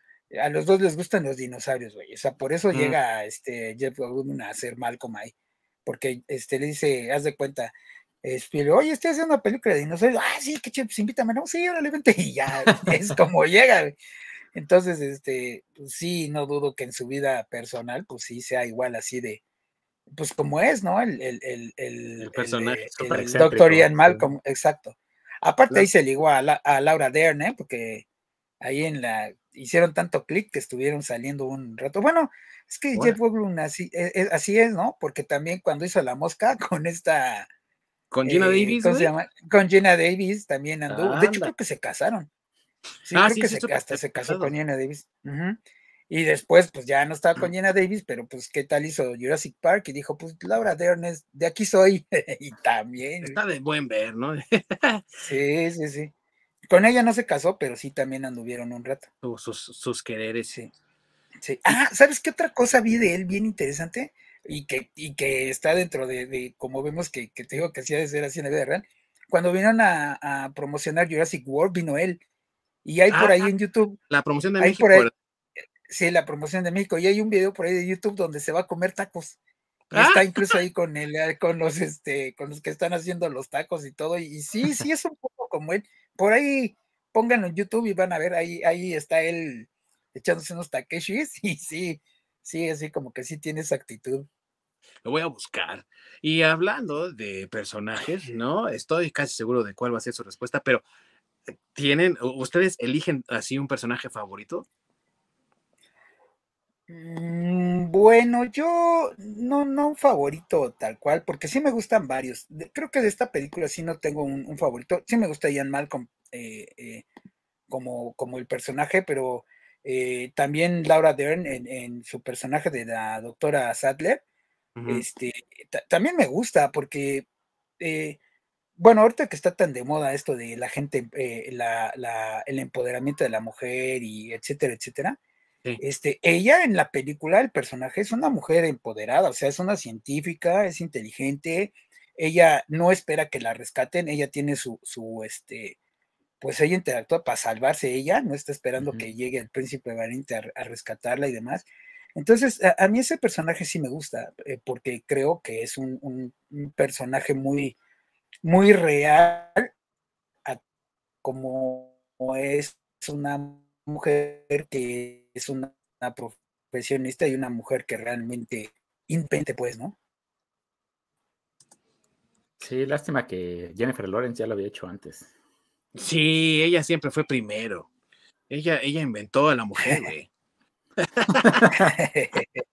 a los dos les gustan los dinosaurios, güey. O sea, por eso llega este Jeff Goldblum a ser Malcolm ahí. Porque este le dice, haz de cuenta, este, oye, estoy haciendo una película de dinosaurios. Ah, sí, qué chido, pues invítame. No, sí, órale, vente. Y ya, es como llega. Entonces, este, pues sí, no dudo que en su vida personal, pues sí sea igual así de, pues como es, ¿no? El, el, el, el, personaje. El, doctor Ian Malcolm, exacto. Aparte ahí se ligó a, a, Laura Dern, ¿eh? Porque ahí en la, hicieron tanto clic que estuvieron saliendo un rato. Bueno, es que Jeff Goldblum así, e, e, así es, ¿no? Porque también cuando hizo La Mosca con esta con Gina eh, Davis. ¿cómo se llama? Con Gina Davis también andó. de hecho, creo que se casaron. Sí, ah, creo que se, hasta se casó con Gina Davis. Y después, pues ya no estaba con Gina Davis, pero pues, ¿qué tal hizo Jurassic Park? Y dijo, pues Laura Dern es de aquí soy. y también. Está de buen ver, ¿no? sí, sí, sí. Con ella no se casó, pero sí también anduvieron un rato. Sus, sus quereres. Sí. sí. Ah, ¿sabes qué otra cosa vi de él bien interesante? Y que, y que está dentro de, como vemos que, que, te digo que hacía de ser así en la vida real. Cuando vinieron a, promocionar Jurassic World, vino él. Y hay por ahí ah, en YouTube. La promoción de México. Por sí, la promoción de México. Y hay un video por ahí de YouTube donde se va a comer tacos. Está ah. incluso ahí con el, con los este, con los que están haciendo los tacos y todo. Y, sí, sí es un poco como él. Por ahí pónganlo en YouTube y van a ver, ahí, ahí está él echándose unos takeshis, y sí, sí, así como que sí tiene esa actitud. Lo voy a buscar. Y hablando de personajes, ¿no? Estoy casi seguro de cuál va a ser su respuesta, pero eh, ¿tienen, ustedes eligen así un personaje favorito? Mm, bueno, yo no, no un favorito tal cual, porque sí me gustan varios. Creo que de esta película sí no tengo un, favorito. Sí me gusta Ian Malcolm eh, eh, como, como el personaje, pero también Laura Dern en, su personaje de la doctora Sadler este, también me gusta porque, eh, bueno, ahorita que está tan de moda esto de la gente, eh, el empoderamiento de la mujer y etcétera, etcétera, este, ella en la película, el personaje es una mujer empoderada, o sea, es una científica, es inteligente, ella no espera que la rescaten, ella tiene su, su este, pues ella interactúa para salvarse ella, no está esperando que llegue el príncipe valiente a, rescatarla y demás. Entonces, a, mí ese personaje sí me gusta, eh, porque creo que es un, personaje muy, muy real, como es una mujer que es una, profesionista y una mujer que realmente impente, pues, ¿no? Sí, lástima que Jennifer Lawrence ya lo había hecho antes. Sí, ella siempre fue primero. Ella, ella inventó a la mujer, güey.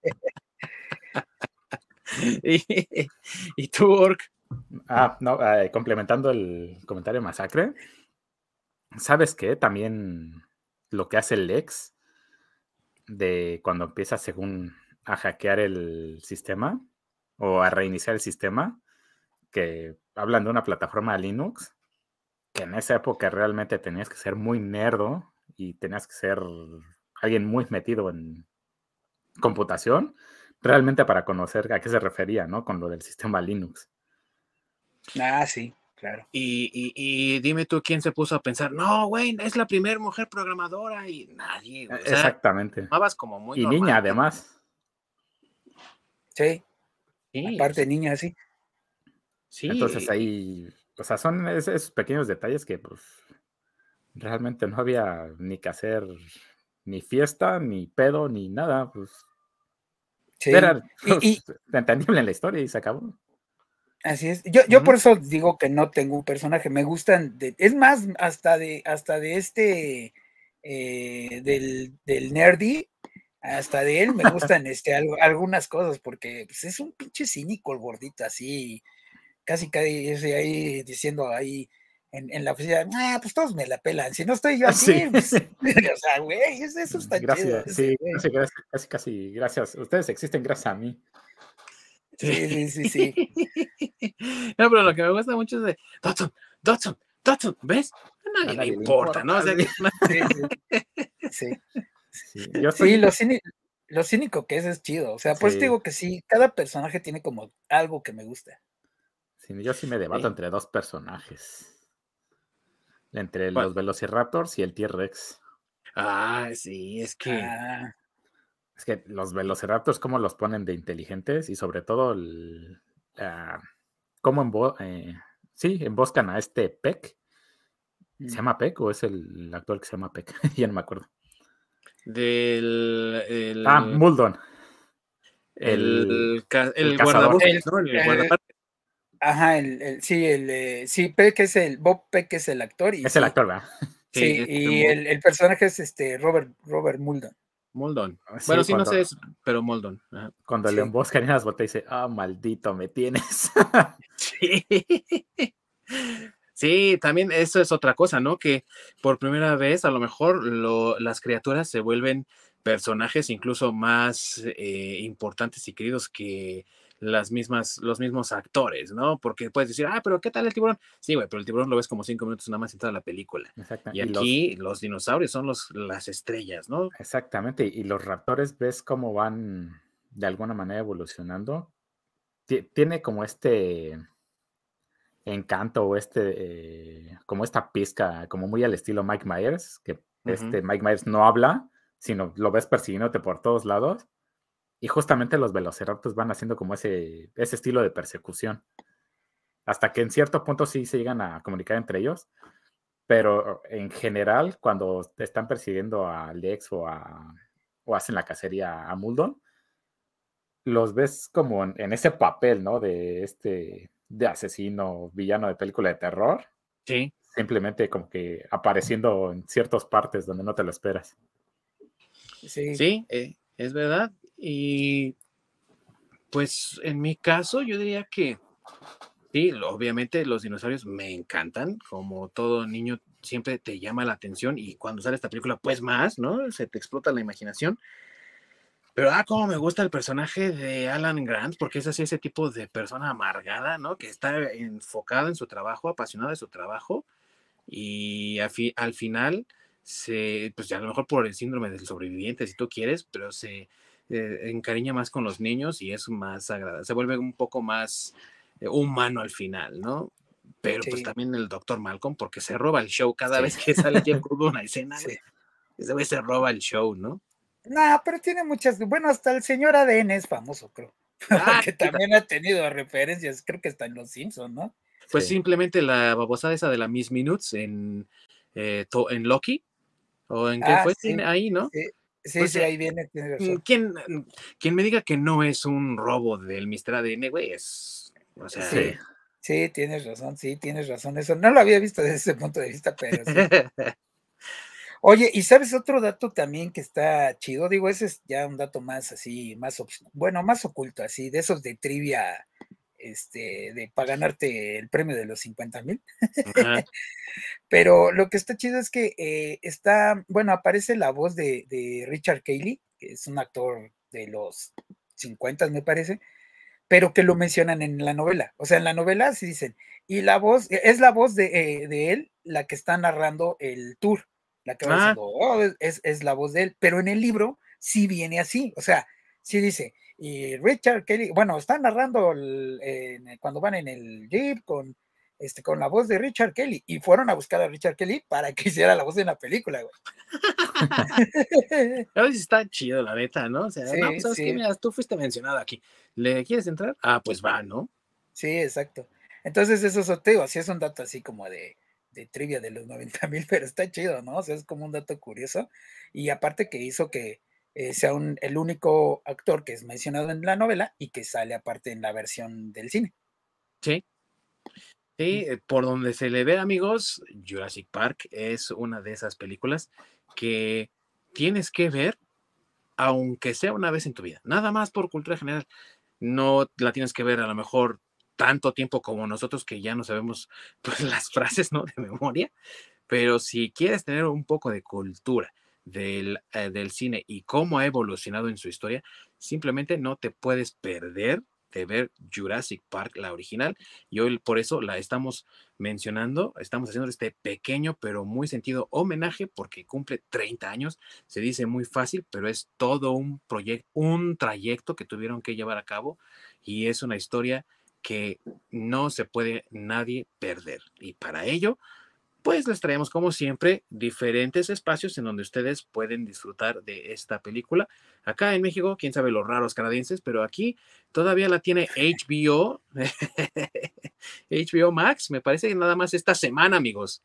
y, tú, Ork. Ah, no, eh, complementando el comentario masacre. ¿Sabes qué? También lo que hace el Lex de cuando empieza según a hackear el sistema o a reiniciar el sistema, que hablan de una plataforma Linux, que en esa época realmente tenías que ser muy nerdo y tenías que ser alguien muy metido en computación, realmente para conocer a qué se refería, ¿no? Con lo del sistema Linux. Ah, sí, claro. Y, dime tú quién se puso a pensar, no, güey, es la primera mujer programadora y nadie. Exactamente. como muy y niña, además. Sí. Aparte, niña, sí. Sí. Entonces ahí, o sea, son esos pequeños detalles que, pues, realmente no había ni que hacer ni fiesta, ni pedo, ni nada, pues. Era pues, entendible en la historia y se acabó. Así es. Yo, yo por eso digo que no tengo un personaje. Me gustan. De, es más, hasta de, hasta de este eh, del, del nerdy, hasta de él me gustan este, algunas cosas, porque pues, es un pinche cínico el gordito, así, casi casi ahí diciendo ahí en, la oficina, ah, pues todos me la pelan, si no estoy yo ah, así, pues, o sea, güey, eso está gracias, Sí, gracias, casi, casi, gracias, ustedes existen gracias a mí. Sí, sí, sí, sí. no, pero lo que me gusta mucho es de, Dodson, Dodson, Dodson, ¿ves? A nadie, le importa, ¿no? O sea, sí, sí. Sí, lo, cínico, que es es chido. O sea, pues digo que sí, cada personaje tiene como algo que me gusta. Sí, yo sí me debato entre dos personajes. Entre los Velociraptors y el T-Rex. Ah, sí, es que. Ah. Es que los Velociraptors, ¿cómo los ponen de inteligentes? Y sobre todo, el, uh, ¿cómo eh, sí, emboscan a este Peck? ¿Se mm. llama Peck o es el actor que se llama Peck? ya no me acuerdo. Del. Ah, Muldon. El, el, el, guardabosques, ¿no? El. Ajá, el, el, sí, el, eh, sí, Peck es el, Bob Peck es el actor. Y, es el actor, ¿verdad? Sí, y el, el, personaje es este Robert, Robert Muldon. Muldon. Ah, bueno, sí, no sé, pero Muldon. Cuando le emboscan en las botas dice, ah, maldito, me tienes. sí. Sí, también eso es otra cosa, ¿no? Que por primera vez a lo mejor lo, las criaturas se vuelven personajes incluso más eh, importantes y queridos que las mismas, los mismos actores, ¿no? Porque puedes decir, ah, pero ¿qué tal el tiburón? Sí, güey, pero el tiburón lo ves como cinco minutos nada más en toda la película. Y, aquí los... dinosaurios son los, las estrellas, ¿no? Exactamente, y los raptores ves cómo van de alguna manera evolucionando. tiene como este encanto o este, eh, como esta pizca, como muy al estilo Mike Myers, que este Mike Myers no habla, sino lo ves persiguiéndote por todos lados y justamente los velociraptors van haciendo como ese, ese estilo de persecución. Hasta que en cierto punto sí se llegan a comunicar entre ellos. Pero en general, cuando están persiguiendo a Lex o, a, o hacen la cacería a Muldon, los ves como en, ese papel, ¿no? De este, de asesino, villano de película de terror. Sí. Simplemente como que apareciendo en ciertas partes donde no te lo esperas. Sí, sí eh, es verdad. Y pues en mi caso, yo diría que sí, obviamente los dinosaurios me encantan, como todo niño siempre te llama la atención y cuando sale esta película, pues más, ¿no? Se te explota la imaginación. Pero, ah, como me gusta el personaje de Alan Grant, porque es así ese tipo de persona amargada, ¿no? Que está enfocado en su trabajo, apasionado de su trabajo y al final se, pues ya a lo mejor por el síndrome del sobreviviente, si tú quieres, pero se eh, encariña más con los niños y es más agradable, se vuelve un poco más eh, humano al final, ¿no? Pero pues también el doctor Malcolm, porque se roba el show cada vez que sale Jeff una escena, ese vez se roba el show, ¿no? No, pero tiene muchas, bueno, hasta el señor ADN es famoso, creo. Ah, que también ha tenido referencias, creo que está en Los Simpsons, ¿no? Pues simplemente la babosada esa de la Miss Minutes en, eh, en Loki, o en qué ah, fue ahí, ¿no? Sí, pues, sí, ahí viene. Mm, ¿quién, mm, quien me diga que no es un robo del Mr. ADN, güey, es. O sea, sí. sí, tienes razón, sí, tienes razón. Eso no lo había visto desde ese punto de vista, pero sí. Oye, y sabes otro dato también que está chido, digo, ese es ya un dato más así, más, bueno, más oculto, así, de esos de trivia este, de para ganarte el premio de los 50 mil. Pero lo que está chido es que eh, está, bueno, aparece la voz de, Richard Cayley, que es un actor de los 50, me parece, pero que lo mencionan en la novela. O sea, en la novela sí dicen, y la voz, es la voz de, eh, de él la que está narrando el tour. la que va ah. diciendo, oh, es, es, la voz de él, pero en el libro sí viene así, o sea, sí dice, y Richard Kelly, bueno, está narrando cuando van en el jeep con, este, con la voz de Richard Kelly, y fueron a buscar a Richard Kelly para que hiciera la voz de la película, güey. está chido, la neta, ¿no? O sea, no, ¿sabes qué? Mira, tú fuiste mencionado aquí. ¿Le quieres entrar? Ah, pues va, ¿no? Sí, exacto. Entonces, eso es, te así es un dato así como de, de trivia de los 90 mil, pero está chido, ¿no? O sea, es como un dato curioso. Y aparte que hizo que eh, sea el único actor que es mencionado en la novela y que sale aparte en la versión del cine. Sí. Sí, eh, por donde se le ve, amigos, Jurassic Park es una de esas películas que tienes que ver, aunque sea una vez en tu vida. Nada más por cultura general. No la tienes que ver a lo mejor tanto tiempo como nosotros que ya no sabemos pues, las frases, ¿no? De memoria. Pero si quieres tener un poco de cultura del, eh, del cine y cómo ha evolucionado en su historia, simplemente no te puedes perder de ver Jurassic Park, la original, y hoy por eso la estamos mencionando, estamos haciendo este pequeño pero muy sentido homenaje porque cumple 30 años, se dice muy fácil, pero es todo un proyecto, un trayecto que tuvieron que llevar a cabo y es una historia que no se puede nadie perder. Y para ello, pues les traemos como siempre diferentes espacios en donde ustedes pueden disfrutar de esta película. Acá en México, quién sabe los raros canadienses, pero aquí todavía la tiene HBO, HBO Max, me parece que nada más esta semana, amigos.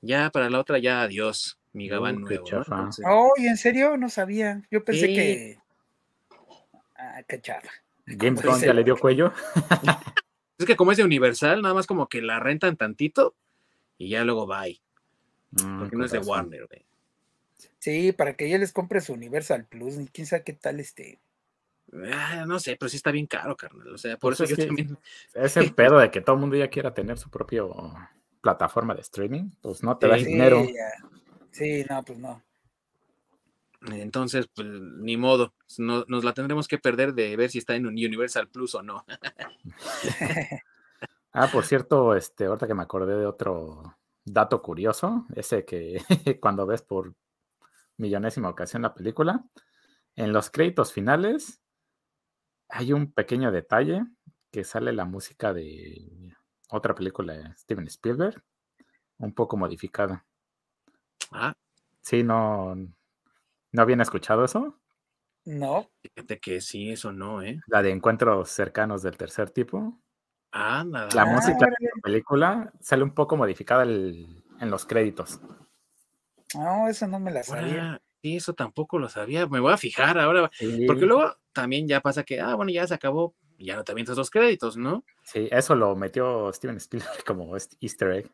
Ya para la otra, ya adiós, mi gabán nuevo. Oh, ¿y en serio? No sabía. Yo pensé que. Ah, qué chafa. James Gunn ya le dio cuello. es que como es de Universal, nada más como que la rentan tantito y ya luego bye. Mm, porque no es de Warner, güey. Sí, para que ella les compre su Universal Plus, y quién sabe qué tal este. Ah, no sé, pero sí está bien caro, carnal. O sea, por pues eso yo también. Es el pedo de que todo el mundo ya quiera tener su propia plataforma de streaming. Pues no te da dinero. Sí, no, pues no. Entonces, pues ni modo, nos la tendremos que perder de ver si está en Universal Plus o no. ah, por cierto, este, ahorita que me acordé de otro dato curioso, ese que cuando ves por millonésima ocasión la película, en los créditos finales hay un pequeño detalle que sale la música de otra película de Steven Spielberg, un poco modificada. Ah. Sí, no, ¿No habían escuchado eso? No. Fíjate que sí, eso no, ¿eh? La de encuentros cercanos del tercer tipo. Ah, nada. La música de la película sale un poco modificada en los créditos. No, eso no me la sabía. sí, eso tampoco lo sabía. Me voy a fijar ahora. Porque luego también ya pasa que, ah, bueno, ya se acabó. Ya no te avientas los créditos, ¿no? Sí, eso lo metió Steven Spielberg como easter egg.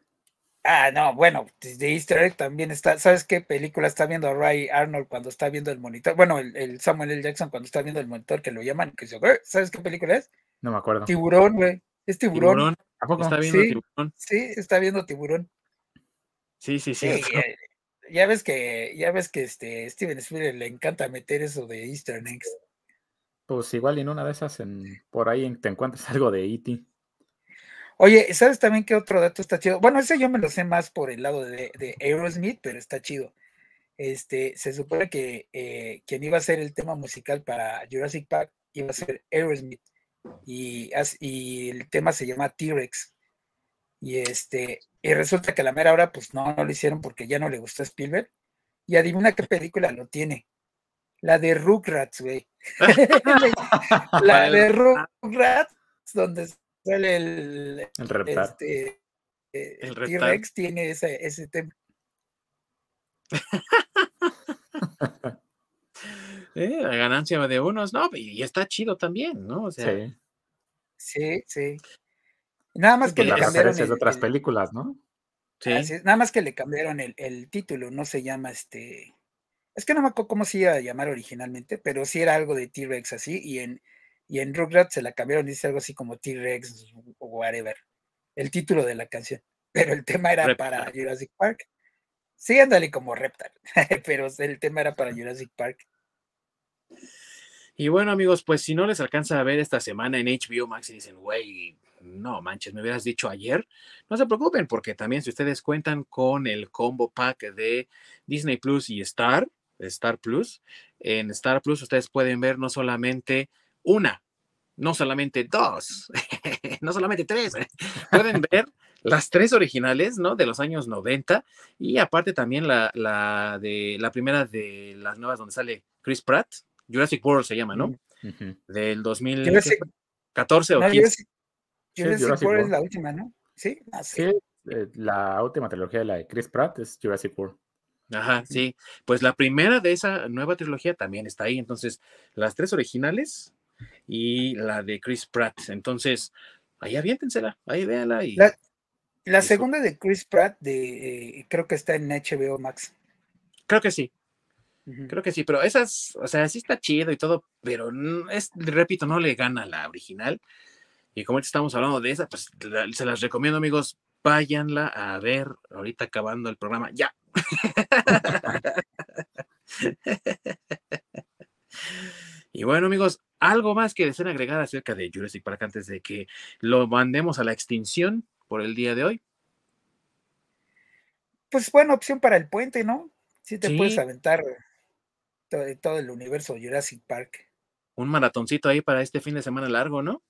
Ah, no, bueno, de Easter egg también está. ¿Sabes qué película está viendo Ray Arnold cuando está viendo el monitor? Bueno, el, Samuel L. Jackson cuando está viendo el monitor que lo llaman, que ¿sabes qué película es? No me acuerdo. Tiburón, güey. Es tiburón. ¿A poco? ¿Está viendo sí, tiburón? Sí, está viendo tiburón. Sí, sí, sí. ya, ves que, ya ves que este Steven Spielberg le encanta meter eso de Easter eggs. Pues igual en una de esas en, por ahí te encuentras algo de E.T. Oye, ¿sabes también qué otro dato está chido? Bueno, ese yo me lo sé más por el lado de, de Aerosmith, pero está chido. Este, se supone que eh, quien iba a ser el tema musical para Jurassic Park iba a ser Aerosmith. Y, y el tema se llama T-Rex. Y este, y resulta que a la mera hora, pues no, no lo hicieron porque ya no le gustó a Spielberg. Y adivina qué película lo tiene. La de Rugrats, güey. la de Rugrats, donde sale el, el este, eh, el T-Rex tiene ese, ese tema. eh, la ganancia de unos, no, y está chido también, ¿no? O sea, sí. Sí, sí. Nada más que le cambiaron el, de otras películas, ¿no? Sí. nada más que le cambiaron el, el, título, no se llama este. Es que no me acuerdo cómo se iba a llamar originalmente, pero sí era algo de T-Rex así, y en, y en Rugrats se la cambiaron, dice algo así como T-Rex o whatever, el título de la canción, pero el tema era para Jurassic Park. Sí, ándale como Reptar, pero el tema era para Jurassic Park. Y bueno, amigos, pues si no les alcanza a ver esta semana en HBO Max y dicen, güey, no manches, me hubieras dicho ayer. No se preocupen, porque también si ustedes cuentan con el combo pack de Disney Plus y Star, Star Plus, en Star Plus ustedes pueden ver no solamente una, no solamente dos, no solamente tres, pueden ver las tres originales, ¿no? De los años 90 y aparte también la, la, de la primera de las nuevas donde sale Chris Pratt, Jurassic World se llama, ¿no? Del 2014 o 15. Jurassic, World es la última, ¿no? Sí, sí. Eh, la última trilogía de la de Chris Pratt es Jurassic World. Ajá, sí. Pues la primera de esa nueva trilogía también está ahí. Entonces, las tres originales y la de Chris Pratt. Entonces, ahí aviéntensela, ahí véanla. Y, la, segunda de Chris Pratt, de, eh, creo que está en HBO Max. Creo que sí. Creo que sí, pero esas, o sea, sí está chido y todo, pero es, repito, no le gana la original. Y como estamos hablando de esa, pues se las recomiendo, amigos, váyanla a ver ahorita acabando el programa. Ya. y bueno, amigos, algo más que deseen agregar acerca de Jurassic Park antes de que lo mandemos a la extinción por el día de hoy. Pues buena opción para el puente, ¿no? Si te puedes aventar todo, todo, el universo Jurassic Park. Un maratoncito ahí para este fin de semana largo, ¿no?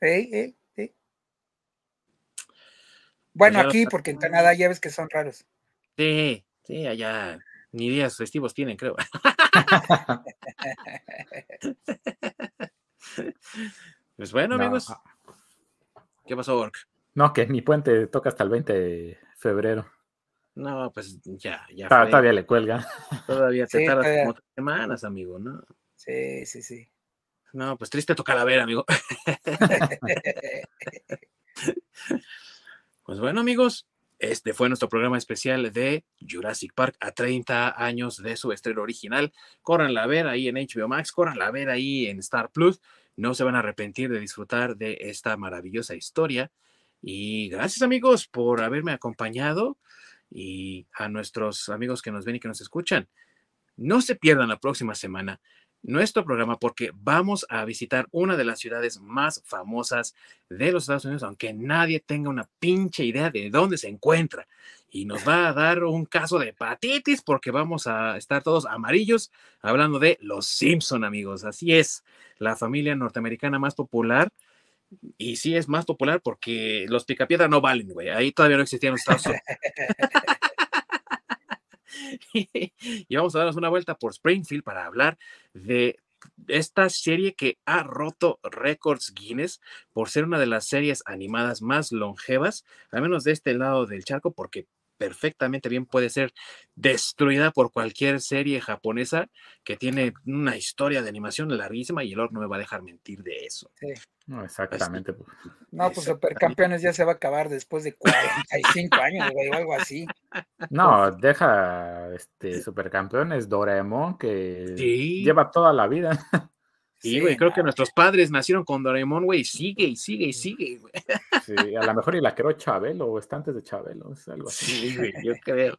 Sí, sí, sí. Bueno, aquí, porque en Canadá ya ves que son raros. Sí, sí, allá ni días festivos tienen, creo. pues bueno, amigos. Ah. ¿Qué pasó, Ork? No, que mi puente toca hasta el 20 de febrero. No, pues ya, ya. Todavía le cuelga. Todavía te tardas como tres semanas, amigo, ¿no? Sí, sí, sí. No, pues triste toca la ver, amigo. pues bueno, amigos, este fue nuestro programa especial de Jurassic Park a 30 años de su estreno original. Córranla a ver ahí en HBO Max, córranla a ver ahí en Star Plus. No se van a arrepentir de disfrutar de esta maravillosa historia. Y gracias amigos por haberme acompañado y a nuestros amigos que nos ven y que nos escuchan. No se pierdan la próxima semana nuestro programa porque vamos a visitar una de las ciudades más famosas de los Estados Unidos, aunque nadie tenga una pinche idea de dónde se encuentra. Y nos va a dar un caso de hepatitis porque vamos a estar todos amarillos hablando de los Simpson, amigos. Así es, la familia norteamericana más popular. Y sí es más popular porque los picapiedra no valen, güey. Ahí todavía no existían los Estados y vamos a darnos una vuelta por Springfield para hablar de esta serie que ha roto récords Guinness por ser una de las series animadas más longevas, al menos de este lado del charco, porque perfectamente bien puede ser destruida por cualquier serie japonesa que tiene una historia de animación larguísima y el Lord no me va a dejar mentir de eso. No, exactamente. Pues. No, pues Supercampeones ya se va a acabar después de 45 años, o algo así. No, deja este Supercampeones Doraemon que lleva toda la vida. Sí, güey, creo que nuestros padres nacieron con Doraemon, güey, sigue y sigue y sigue, güey. Sí, a lo mejor y la creó Chabelo o está antes de Chabelo, es algo así. Sí, güey, yo creo.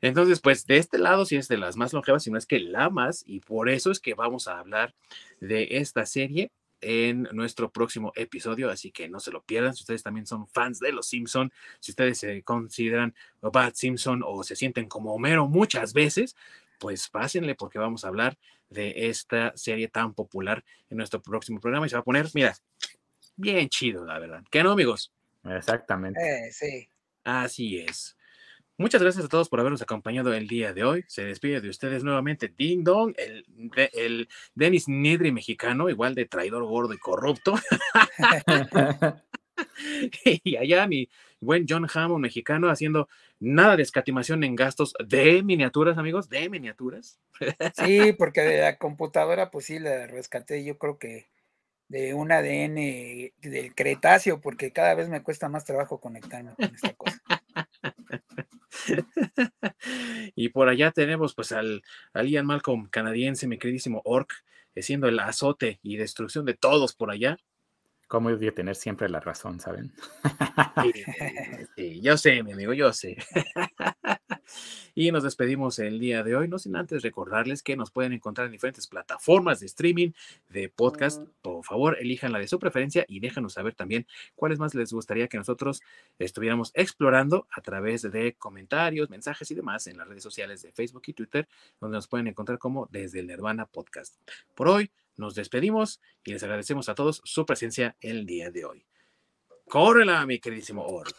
Entonces, pues de este lado sí es de las más longevas, si no es que la más, y por eso es que vamos a hablar de esta serie en nuestro próximo episodio, así que no se lo pierdan. Si ustedes también son fans de los Simpson, si ustedes se consideran Bad Simpson o se sienten como Homero muchas veces, pues pásenle porque vamos a hablar de esta serie tan popular en nuestro próximo programa y se va a poner, mira, bien chido, la verdad. ¿Qué no, amigos? Exactamente. Eh, sí. Así es. Muchas gracias a todos por habernos acompañado el día de hoy. Se despide de ustedes nuevamente Ding Dong, el, el Dennis Nidri mexicano, igual de traidor gordo y corrupto. y allá mi buen John Hammond mexicano haciendo nada de escatimación en gastos de miniaturas, amigos, de miniaturas. Sí, porque de la computadora, pues sí, la rescaté, yo creo que de un ADN del Cretáceo, porque cada vez me cuesta más trabajo conectarme con esta cosa. y por allá tenemos pues al, al Ian Malcolm canadiense, mi queridísimo Orc, haciendo el azote y destrucción de todos por allá. Cómo odio tener siempre la razón, ¿saben? Sí, yo sé, mi amigo, yo sé. Y nos despedimos el día de hoy, no sin antes recordarles que nos pueden encontrar en diferentes plataformas de streaming, de podcast. Por favor, elijan la de su preferencia y déjanos saber también cuáles más les gustaría que nosotros estuviéramos explorando a través de comentarios, mensajes y demás en las redes sociales de Facebook y Twitter, donde nos pueden encontrar como desde el Nirvana Podcast. Por hoy nos despedimos y les agradecemos a todos su presencia el día de hoy. Córrela, mi queridísimo Orc.